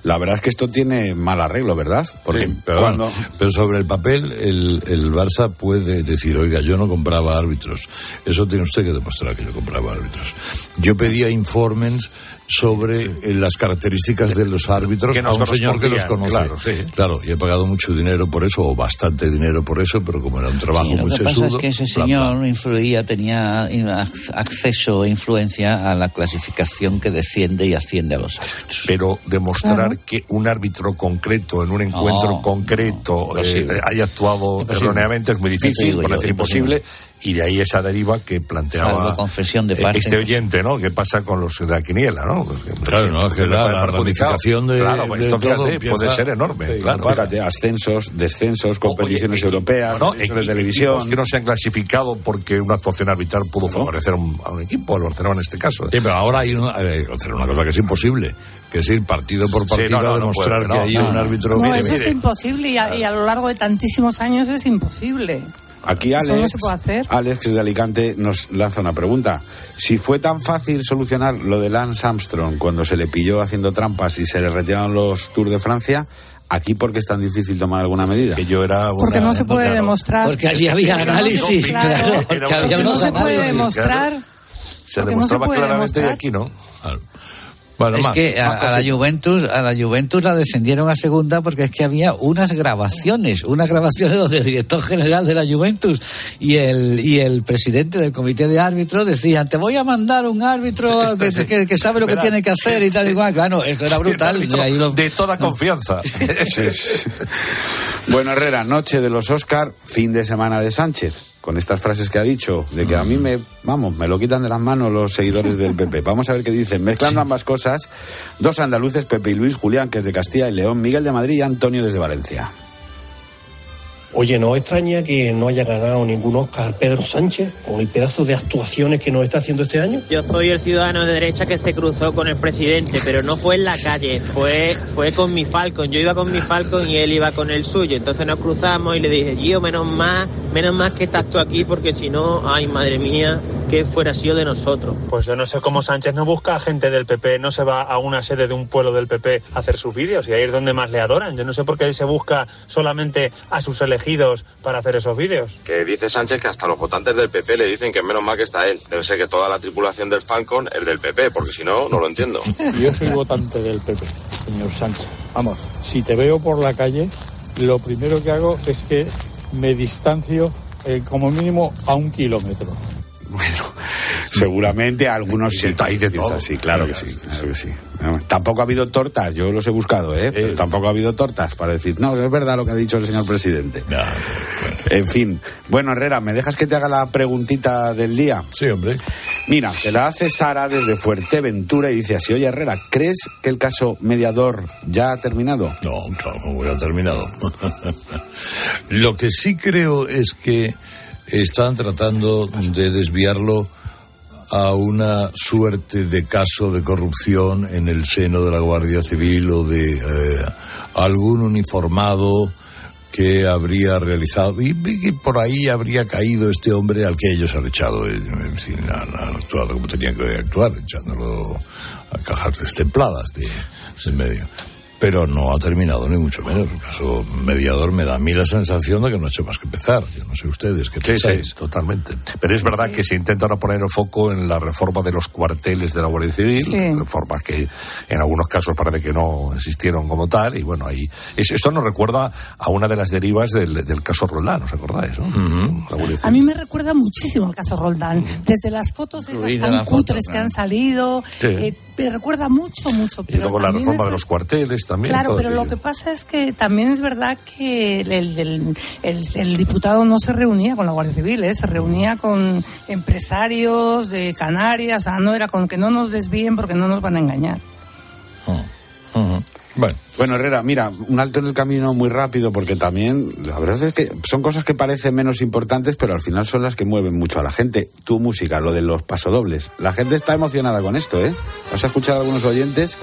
La verdad es que esto tiene mal arreglo, ¿verdad? Porque
Sí, pero,
cuando...
bueno, pero sobre el papel, el, el Barça puede decir, oiga, yo no compraba árbitros. Eso tiene usted que demostrar que yo compraba árbitros. Yo pedía informes sobre eh, las características de los árbitros
Que
a un señor que los conoce.
claro, sí.
Claro, y he pagado mucho dinero por eso, o bastante dinero por eso, pero como era un trabajo
Sí, lo
muy
que pasa
sesudo...
es que ese señor influía, tenía ac- acceso e influencia a la clasificación que desciende y asciende a los árbitros.
Pero demostrar que un árbitro concreto en un encuentro
No,
concreto
no,
eh, haya actuado
Imposible.
erróneamente es muy difícil, por decir
imposible.
imposible, y de ahí esa deriva que planteaba
Salvo confesión de
eh,
parte,
este
no sé.
oyente, ¿no? ¿Qué pasa con los de la quiniela, no? Pues que-
Claro, no, es que la- la ramificación de-
Claro, pues
de
esto,
todo
fíjate,
empieza-
puede ser enorme,
Sí,
claro.
Fíjate, ascensos, descensos, competiciones europeas,
No,
de televisión.
que no se han clasificado porque una actuación arbitral pudo favorecer a un, a un equipo, al Barcelona en este caso.
Sí, pero ahora hay una, eh, hacer una cosa que es imposible, que es ir partido por
Sí,
partido
no, no,
a
no
demostrar que hay
no,
un
no.
árbitro.
No,
Mire,
eso es imposible y a, y a lo largo de tantísimos años es imposible.
Aquí
Eso no
Alex,
se puede hacer.
Alex que es de Alicante nos lanza una pregunta. Si fue tan fácil solucionar lo de Lance Armstrong cuando se le pilló haciendo trampas y se le retiraron los Tours de Francia, aquí por qué es tan difícil tomar alguna medida.
Que yo era
Porque no se puede demostrar.
Porque allí había
Porque
análisis,
claro,
claro,
porque
porque había
no se puede demostrar.
Se
porque no se
demostraba claramente y
demostrar.
aquí no.
Bueno,
es
más,
que a, la. Juventus a la Juventus la descendieron a segunda porque es que había unas grabaciones unas grabaciones donde el director general de la Juventus y el y el presidente del comité de árbitros decían te voy a mandar un árbitro que, que- que sabe lo que tiene que hacer y tal y cual claro esto era brutal y ahí lo-
De toda confianza.
Bueno, Herrera, noche de los Oscar, fin de semana de Sánchez. Con estas frases que ha dicho, de que a mí me, vamos, me lo quitan de las manos los seguidores del PP. Vamos a ver qué dicen. Mezclando ambas cosas, dos andaluces, Pepe y Luis, Julián, que es de Castilla y León, Miguel de Madrid y Antonio desde Valencia.
Oye, ¿no extraña que no haya ganado ningún Oscar Pedro Sánchez con el pedazo de actuaciones que nos está haciendo este año?
Yo soy el ciudadano de derecha que se cruzó con el presidente, pero no fue en la calle, fue, fue con mi Falcon. Yo iba con mi Falcon y él iba con el suyo. Entonces nos cruzamos y le dije, Gio, menos más, menos más que estás tú aquí, porque si no, ay, madre mía, que fuera sido de nosotros.
Pues yo no sé cómo Sánchez no busca a gente del PP, no se va a una sede de un pueblo del PP a hacer sus vídeos y ahí es donde más le adoran. Yo no sé por qué se busca solamente a sus elegidos para hacer esos vídeos.
Que dice Sánchez que hasta los votantes del PP le dicen que menos mal que está él. Debe ser que toda la tripulación del Falcon es del PP, porque si no, no lo entiendo.
Yo soy votante del PP, señor Sánchez. Vamos, si te veo por la calle, lo primero que hago es que me distancio eh, como mínimo a un kilómetro.
Seguramente algunos sí.
hay de todo.
Sí, claro que sí, claro que sí. Tampoco ha habido tortas, yo los he buscado, ¿eh? Pero tampoco ha habido tortas para decir, no, es verdad lo que ha dicho el señor presidente. En fin. Bueno, Herrera, ¿me dejas que te haga la preguntita del día?
Sí, hombre.
Mira, te la hace Sara desde Fuerteventura y dice así, oye Herrera, ¿crees que el caso mediador ya ha terminado?
No, claro, no ya ha terminado. Lo que sí creo es que están tratando de desviarlo a una suerte de caso de corrupción en el seno de la Guardia Civil o de eh, algún uniformado que habría realizado y, por ahí habría caído este hombre al que ellos han echado eh, en fin, han, han actuado como tenían que actuar echándolo a cajas destempladas de, de medio pero no ha terminado ni mucho menos el caso mediador me da a mí la sensación de que no ha hecho más que empezar yo no sé ustedes qué
Sí,
pensáis
sí, totalmente. Pero es verdad que se intenta ahora poner el foco en la reforma de los cuarteles de la Guardia Civil,
Sí.
reformas que en algunos casos parece que no existieron como tal, y bueno, ahí es- esto nos recuerda a una de las derivas del, del caso Roldán, ¿os acordáis? No? La Guardia
A mí me recuerda muchísimo el caso Roldán. Desde las fotos esas tan
foto,
cutres que han salido,
Sí.
eh, me recuerda mucho, mucho.
Y luego la reforma
es
de los cuarteles también.
Claro,
todo
pero lo
aquello.
que pasa es que también es verdad que el, el- el- el- el diputado no se reunía con la Guardia Civil, ¿eh? se reunía con empresarios de Canarias, o sea, no era con que no nos desvíen porque no nos van a engañar.
Bueno. Bueno, Herrera, mira, un alto en el camino muy rápido porque también, la verdad es que son cosas que parecen menos importantes, pero al final son las que mueven mucho a la gente. Tu música, lo de los pasodobles. La gente está emocionada con esto, ¿eh? ¿Has escuchado a algunos oyentes?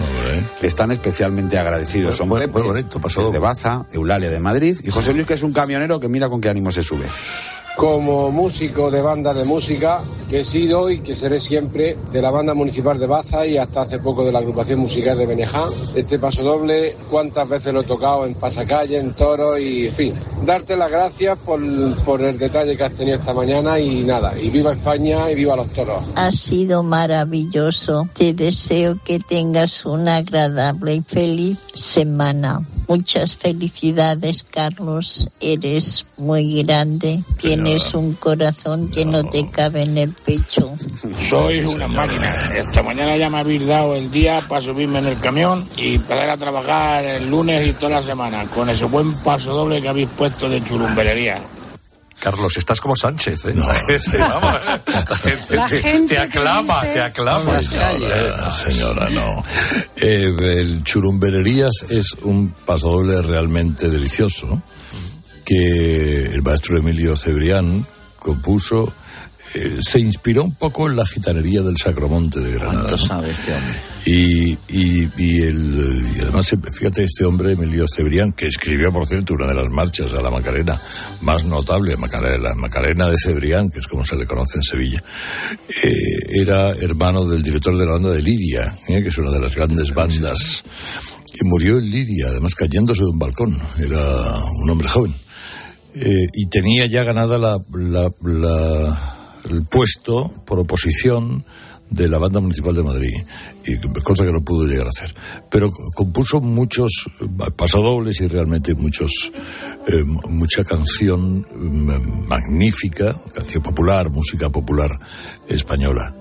que Están especialmente agradecidos. Son
Muy-
Pepe,
muy bonito,
de Baza, Eulalia de Madrid y José Luis, que es un camionero que mira con qué ánimo se sube.
Como músico de banda de música, que he sido y que seré siempre de la banda municipal de Baza y hasta hace poco de la agrupación musical de Beneján. Este paso doble, cuántas veces lo he tocado en pasacalle, en toro y en fin. Darte las gracias por, por el detalle que has tenido esta mañana y nada, y viva España y viva los toros.
Ha sido maravilloso. Te deseo que tengas una agradable y feliz semana. Muchas felicidades, Carlos. Eres muy grande. Tienes tienes un corazón que no te cabe en el pecho.
Sois una máquina. Esta mañana ya me habéis dado el día para subirme en el camión y empezar a trabajar el lunes y toda la semana con ese buen paso doble que habéis puesto de churumberería.
Carlos, estás como Sánchez, ¿eh? Vamos, te,
La
te-
gente
te aclama, te aclama.
Señora, señora, no. Eh, el churumbererías es un pasodoble realmente delicioso que el maestro Emilio Cebrián compuso. Eh, se inspiró un poco en la gitanería del Sacromonte de Granada.
¿Cuánto
¿no?
sabe este hombre?
Y, y, y, el, y además, fíjate, este hombre, Emilio Cebrián, que escribió, por cierto, una de las marchas a la Macarena más notable, Macarena, la Macarena de Cebrián, que es como se le conoce en Sevilla, eh, era hermano del director de la banda de Lidia, eh, que es una de las grandes bandas, y murió en Lidia, además cayéndose de un balcón. Era un hombre joven. Eh, y tenía ya ganada la, la- la- el puesto por oposición de la banda municipal de Madrid, y cosa que no pudo llegar a hacer. Pero compuso muchos pasodobles y realmente muchos eh, mucha canción mm, magnífica, canción popular, música popular española.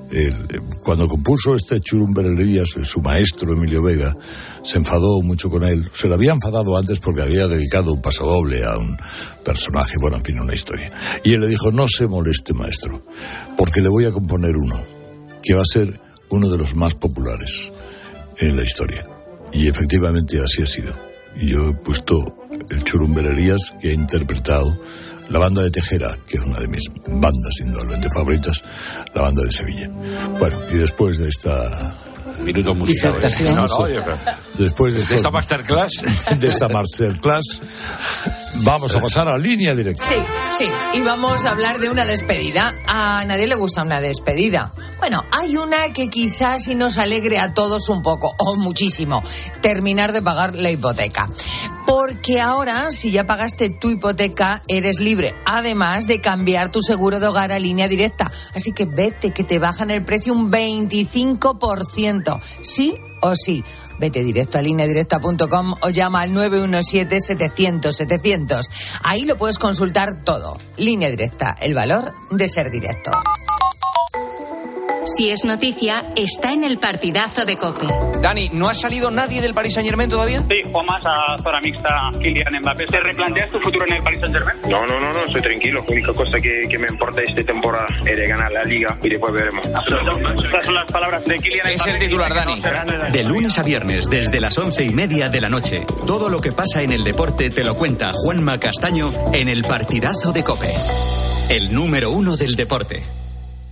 Cuando compuso este Churumbererías, su maestro Emilio Vega se enfadó mucho con él. Se lo había enfadado antes porque había dedicado un pasodoble a un personaje, bueno, en fin, una historia. Y él le dijo, no se moleste, maestro, porque le voy a componer uno que va a ser uno de los más populares en la historia. Y efectivamente así ha sido. Y yo he puesto el Churumbererías que ha interpretado la banda de Tejera, que es una de mis bandas indudablemente favoritas, la banda de Sevilla. Bueno, y después de esta...
Minuto musical. No, no, yo creo-
Después de,
de esta masterclass.
de esta masterclass, vamos a pasar a línea directa.
Sí, sí. Y vamos a hablar de una despedida. A nadie le gusta una despedida. Bueno, hay una que quizás sí nos alegre a todos un poco, o muchísimo. Terminar de pagar la hipoteca. Porque ahora, si ya pagaste tu hipoteca, eres libre. Además de cambiar tu seguro de hogar a línea directa. Así que vete, que te bajan el precio un 25%. Sí o sí. Vete directo a lineadirecta.com o llama al 917-700-700. Ahí lo puedes consultar todo. Línea directa, el valor de ser directo.
Si es noticia, está en el partidazo de Cope.
Dani, ¿no ha salido nadie del Paris Saint Germain todavía?
Sí, Juan más a zona mixta Kylian Mbappé. ¿Te replanteas tu futuro en el Paris Saint Germain?
No, no, no, no, estoy tranquilo. La única cosa que, que me importa esta temporada es de ganar la liga y después veremos.
Estas son las palabras de Kylian
Es el titular, Dani.
De lunes a viernes, desde las once y media de la noche, todo lo que pasa en el deporte te lo cuenta Juanma Castaño en el partidazo de Cope. El número uno del deporte.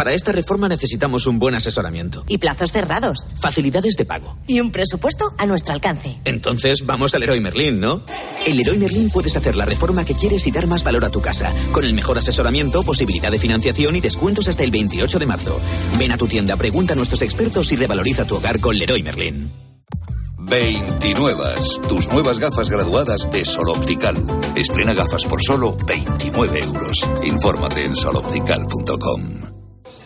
Para esta reforma necesitamos un buen asesoramiento.
Y plazos cerrados.
Facilidades de pago.
Y un presupuesto a nuestro alcance.
Entonces vamos al Leroy Merlin, ¿no? En Leroy Merlin puedes hacer la reforma que quieres y dar más valor a tu casa. Con el mejor asesoramiento, posibilidad de financiación y descuentos hasta el 28 de marzo. Ven a tu tienda, pregunta a nuestros expertos y revaloriza tu hogar con Leroy Merlin.
29. Tus nuevas gafas graduadas de Sol Optical. Estrena gafas por solo 29 euros. Infórmate en soloptical.com.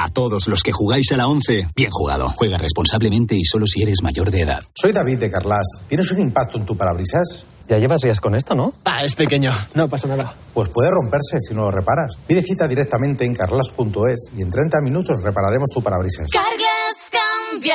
A todos los que jugáis a la 11, bien jugado. Juega responsablemente y solo si eres mayor de edad.
Soy David de Carlas. ¿Tienes un impacto en tu parabrisas?
Ya llevas días con esto, ¿no?
Ah, es pequeño. No pasa nada. Pues puede romperse si no lo reparas. Pide cita directamente en carlas.es y en 30 minutos repararemos tu parabrisas.
Carglass cambia,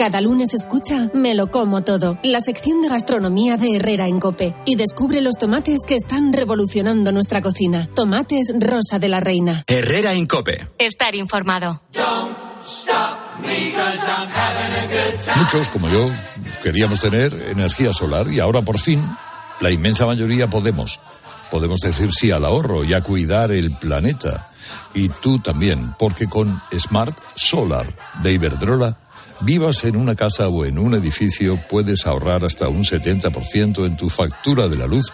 Cada lunes escucha Me lo como todo, la sección de gastronomía de Herrera en Cope. Y descubre los tomates que están revolucionando nuestra cocina. Tomates Rosa de la Reina.
Herrera en Cope.
Estar informado.
Muchos, como yo, queríamos tener energía solar y ahora por fin la inmensa mayoría podemos. Podemos decir sí al ahorro y a cuidar el planeta. Y tú también, porque con Smart Solar de Iberdrola, vivas en una casa o en un edificio, puedes ahorrar hasta un 70% en tu factura de la luz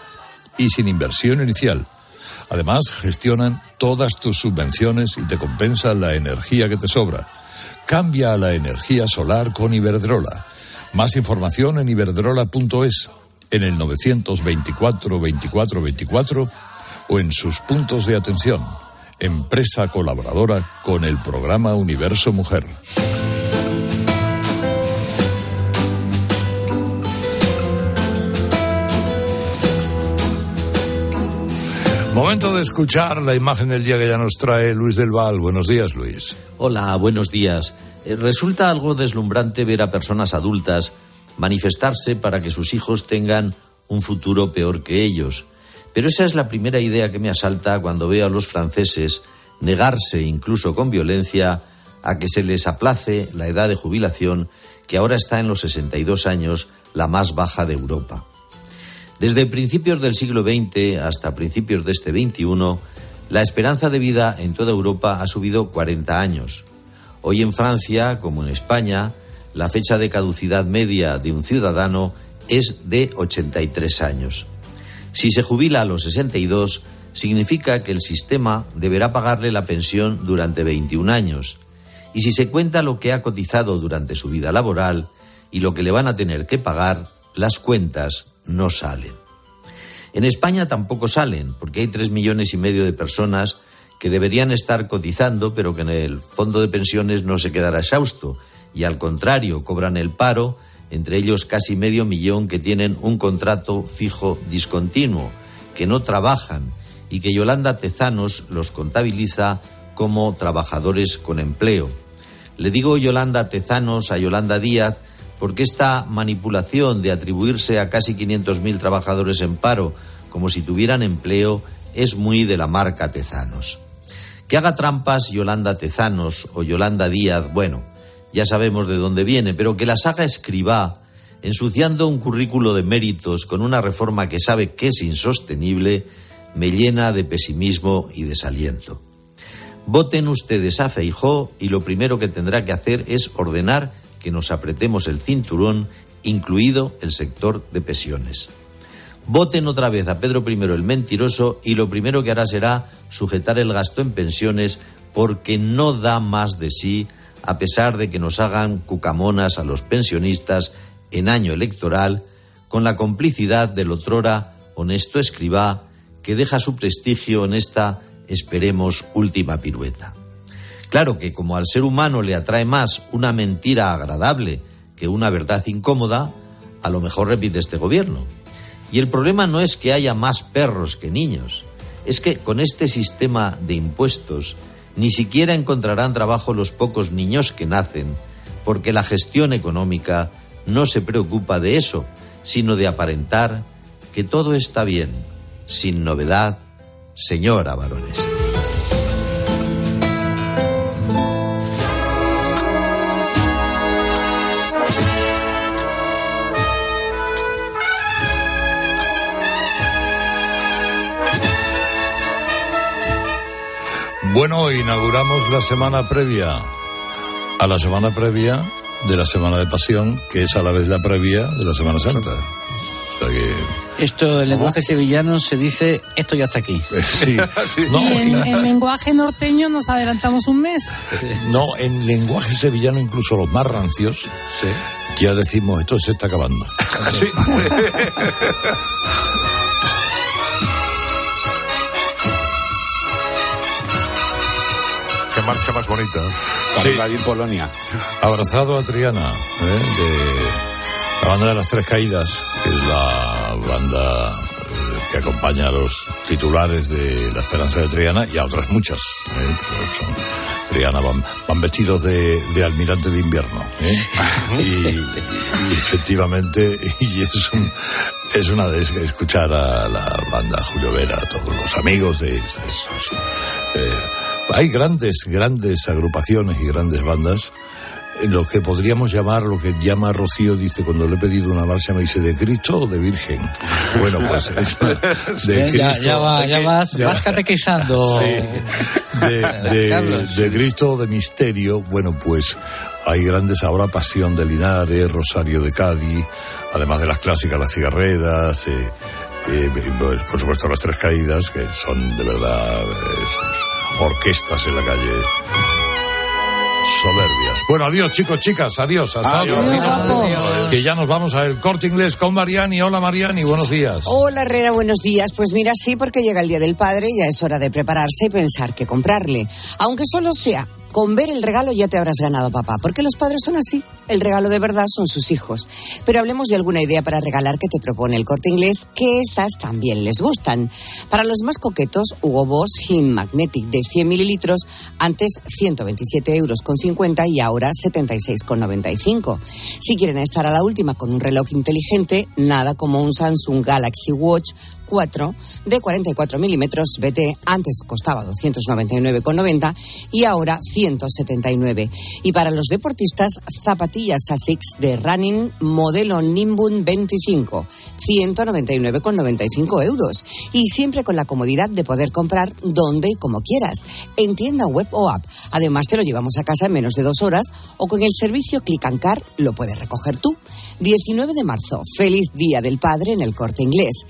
y sin inversión inicial. Además, gestionan todas tus subvenciones y te compensan la energía que te sobra. Cambia a la energía solar con Iberdrola. Más información en iberdrola.es, en el 924 24 24 o en sus puntos de atención. Empresa colaboradora con el programa Universo Mujer. Momento de escuchar la imagen del día que ya nos trae Luis del Val. Buenos días, Luis.
Hola, buenos días. Eh, Resulta algo deslumbrante ver a personas adultas manifestarse para que sus hijos tengan un futuro peor que ellos. Pero esa es la primera idea que me asalta cuando veo a los franceses negarse, incluso con violencia, a que se les aplace la edad de jubilación, que ahora está en los 62 años, la más baja de Europa. Desde principios del siglo XX hasta principios de este XXI, la esperanza de vida en toda Europa ha subido 40 años. Hoy en Francia, como en España, la fecha de caducidad media de un ciudadano es de 83 años. Si se jubila a los 62, significa que el sistema deberá pagarle la pensión durante 21 años. Y si se cuenta lo que ha cotizado durante su vida laboral y lo que le van a tener que pagar, las cuentas no salen. En España tampoco salen, porque hay tres millones y medio de personas que deberían estar cotizando, pero que en el fondo de pensiones no se quedará exhausto, y al contrario, cobran el paro, entre ellos casi medio millón que tienen un contrato fijo discontinuo, que no trabajan y que Yolanda Tezanos los contabiliza como trabajadores con empleo. Le digo Yolanda Tezanos a Yolanda Díaz porque esta manipulación de atribuirse a casi 500.000 trabajadores en paro como si tuvieran empleo es muy de la marca Tezanos. Que haga trampas Yolanda Tezanos o Yolanda Díaz, bueno, ya sabemos de dónde viene, pero que las haga escribá, ensuciando un currículo de méritos con una reforma que sabe que es insostenible, me llena de pesimismo y desaliento. Voten ustedes a Feijó y lo primero que tendrá que hacer es ordenar que nos apretemos el cinturón, incluido el sector de pensiones. Voten otra vez a Pedro I el mentiroso y lo primero que hará será sujetar el gasto en pensiones porque no da más de sí a pesar de que nos hagan cucamonas a los pensionistas en año electoral con la complicidad del otrora honesto escribá que deja su prestigio en esta, esperemos, última pirueta. Claro que como al ser humano le atrae más una mentira agradable que una verdad incómoda, a lo mejor repite este gobierno. Y el problema no es que haya más perros que niños, es que con este sistema de impuestos ni siquiera encontrarán trabajo los pocos niños que nacen, porque la gestión económica no se preocupa de eso, sino de aparentar que todo está bien, sin novedad, señora varones.
Bueno, inauguramos la semana previa a la semana previa de la Semana de Pasión, que es a la vez la previa de la Semana Santa. O sea que...
Esto del lenguaje sevillano se dice, esto ya está aquí.
Sí. No,
y en, en lenguaje norteño nos adelantamos un mes.
no, en lenguaje sevillano, incluso los más rancios, ya decimos, esto se está acabando.
Sí. Marcha más bonita.
Sí.
Vladimir Polonia.
Abrazado a Triana, ¿eh? de la banda de las tres caídas, que es la banda eh, que acompaña a los titulares de La Esperanza de Triana y a otras muchas. ¿eh? Pero son- Triana van, van vestidos de, de almirante de invierno. ¿eh? Y, y efectivamente, y es, un- es una de escuchar a la banda Julio Vera, a todos los amigos de esas. eh, hay grandes, grandes agrupaciones y grandes bandas en lo que podríamos llamar, lo que llama Rocío, dice, cuando le he pedido una marcha, me dice, ¿de Cristo o de Virgen? Bueno, pues es de
ya,
Cristo.
ya va- ya vas,
Ya-
vas catequizando.
Sí. De, de- de Cristo o de Misterio, bueno, pues hay grandes ahora, Pasión de Linares, Rosario de Cádiz, además de las clásicas, las cigarreras, eh, eh, pues, por supuesto las tres caídas, que son de verdad eh, orquestas en la calle soberbias. Bueno, adiós chicos, chicas, adiós. Hasta
Adiós. Adiós.
Que ya nos vamos al corte inglés con Mariani. Hola Mariani, buenos días.
Hola Herrera, buenos días. Pues mira, sí, porque llega el Día del Padre y ya es hora de prepararse y pensar qué comprarle. Aunque solo sea con ver el regalo ya te habrás ganado papá, porque los padres son así. El regalo de verdad son sus hijos. Pero hablemos de alguna idea para regalar que te propone el corte inglés, que esas también les gustan. Para los más coquetos, Hugo Boss Him Magnetic de 100 mililitros, antes 127 euros con 50 y ahora 76 con 95. Si quieren estar a la última con un reloj inteligente, nada como un Samsung Galaxy Watch 4 de 44 milímetros BT. Antes costaba 299,90 y ahora 179. Y para los deportistas, zapatillas Asics de Running modelo Nimbun 25, 199,95 euros. Y siempre con la comodidad de poder comprar donde y como quieras, en tienda web o app. Además, te lo llevamos a casa en menos de dos horas o con el servicio Click and Car lo puedes recoger tú. 19 de marzo, feliz Día del Padre en el corte inglés.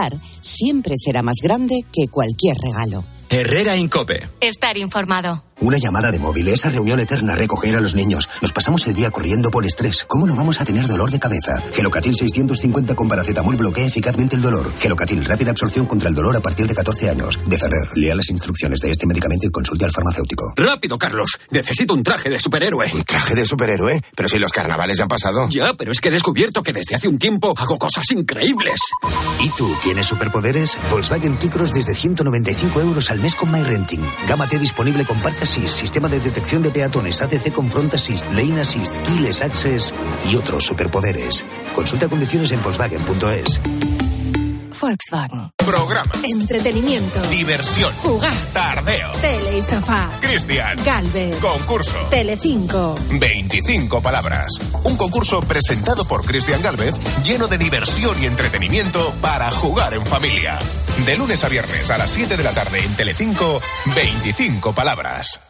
Regalar siempre será más grande que cualquier regalo.
Herrera Incope.
Estar informado.
Una llamada de móvil, esa reunión eterna, recoger a los niños. Nos pasamos el día corriendo por estrés. ¿Cómo no vamos a tener dolor de cabeza? Gelocatil 650 con paracetamol bloquea eficazmente el dolor. Gelocatil, rápida absorción contra el dolor a partir de 14 años. De Ferrer, lea las instrucciones de este medicamento y consulte al farmacéutico.
Rápido, Carlos. Necesito un traje de superhéroe.
¿Un traje de superhéroe? Pero si los carnavales ya han pasado.
Ya, pero es que he descubierto que desde hace un tiempo hago cosas increíbles.
¿Y tú tienes superpoderes? Volkswagen T-Cross desde 195 euros al mes con MyRenting. Gama T disponible con Park Sistema de detección de peatones, ACC con Front Assist, Lane Assist, Keyless Access y otros superpoderes. Consulta condiciones en Volkswagen.es.
Volkswagen.
Programa.
Entretenimiento.
Diversión.
Jugar.
Tardeo.
Tele y sofá.
Cristian.
Galvez.
Concurso.
Telecinco.
25 palabras. Un concurso presentado por Cristian Galvez lleno de diversión y entretenimiento para jugar en familia. De lunes a viernes a las 7 de la tarde en Telecinco, 25 palabras.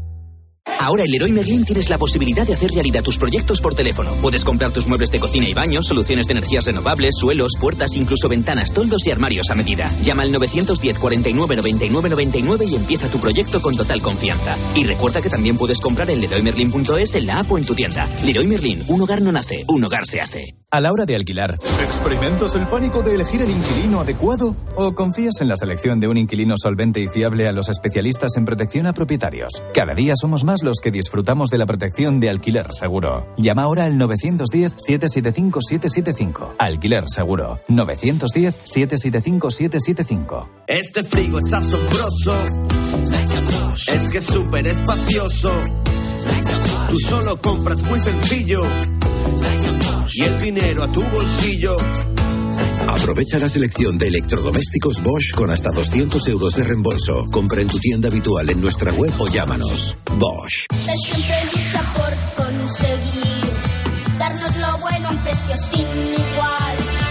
Ahora en Leroy Merlin tienes la posibilidad de hacer realidad tus proyectos por teléfono. Puedes comprar tus muebles de cocina y baños, soluciones de energías renovables, suelos, puertas, incluso ventanas, toldos y armarios a medida. Llama al 910 49 99 99 y empieza tu proyecto con total confianza. Y recuerda que también puedes comprar en leroymerlin.es en la app o en tu tienda. Leroy Merlin, un hogar no nace, un hogar se hace.
A la hora de alquilar.
¿Experimentas el pánico de elegir el inquilino adecuado?
¿O confías en la selección de un inquilino solvente y fiable a los especialistas en protección a propietarios? Cada día somos más los que disfrutamos de la protección de alquiler seguro. Llama ahora al 910-775-775. Alquiler seguro. 910-775-775.
Este frigo es asombroso. Es que es súper espacioso. Tú solo compras muy sencillo. Y el dinero a tu bolsillo.
Aprovecha la selección de electrodomésticos Bosch con hasta 200 euros de reembolso. Compra en tu tienda habitual en nuestra web o llámanos. Bosch.
Él siempre lucha por conseguir darnos lo bueno a un precio sin igual.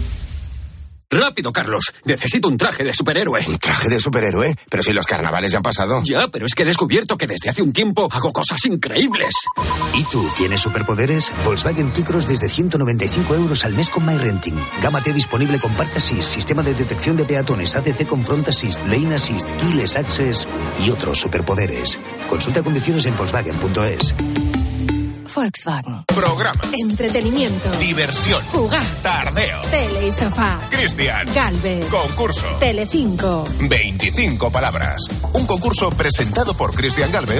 Rápido, Carlos. Necesito un traje de superhéroe.
¿Un traje de superhéroe? Pero si los carnavales ya han pasado.
Ya, pero es que he descubierto que desde hace un tiempo hago cosas increíbles.
¿Y tú tienes superpoderes? Volkswagen T-Cross desde 195 euros al mes con MyRenting. Gama T disponible con Park Assist, sistema de detección de peatones, ADC con Front Assist, Lane Assist, Keyless Access y otros superpoderes. Consulta condiciones en Volkswagen.es.
Volkswagen.
Programa.
Entretenimiento.
Diversión.
Jugar.
Tardeo.
Tele y sofá.
Cristian.
Galvez.
Concurso.
Telecinco.
25 palabras. Un concurso presentado por Cristian Galvez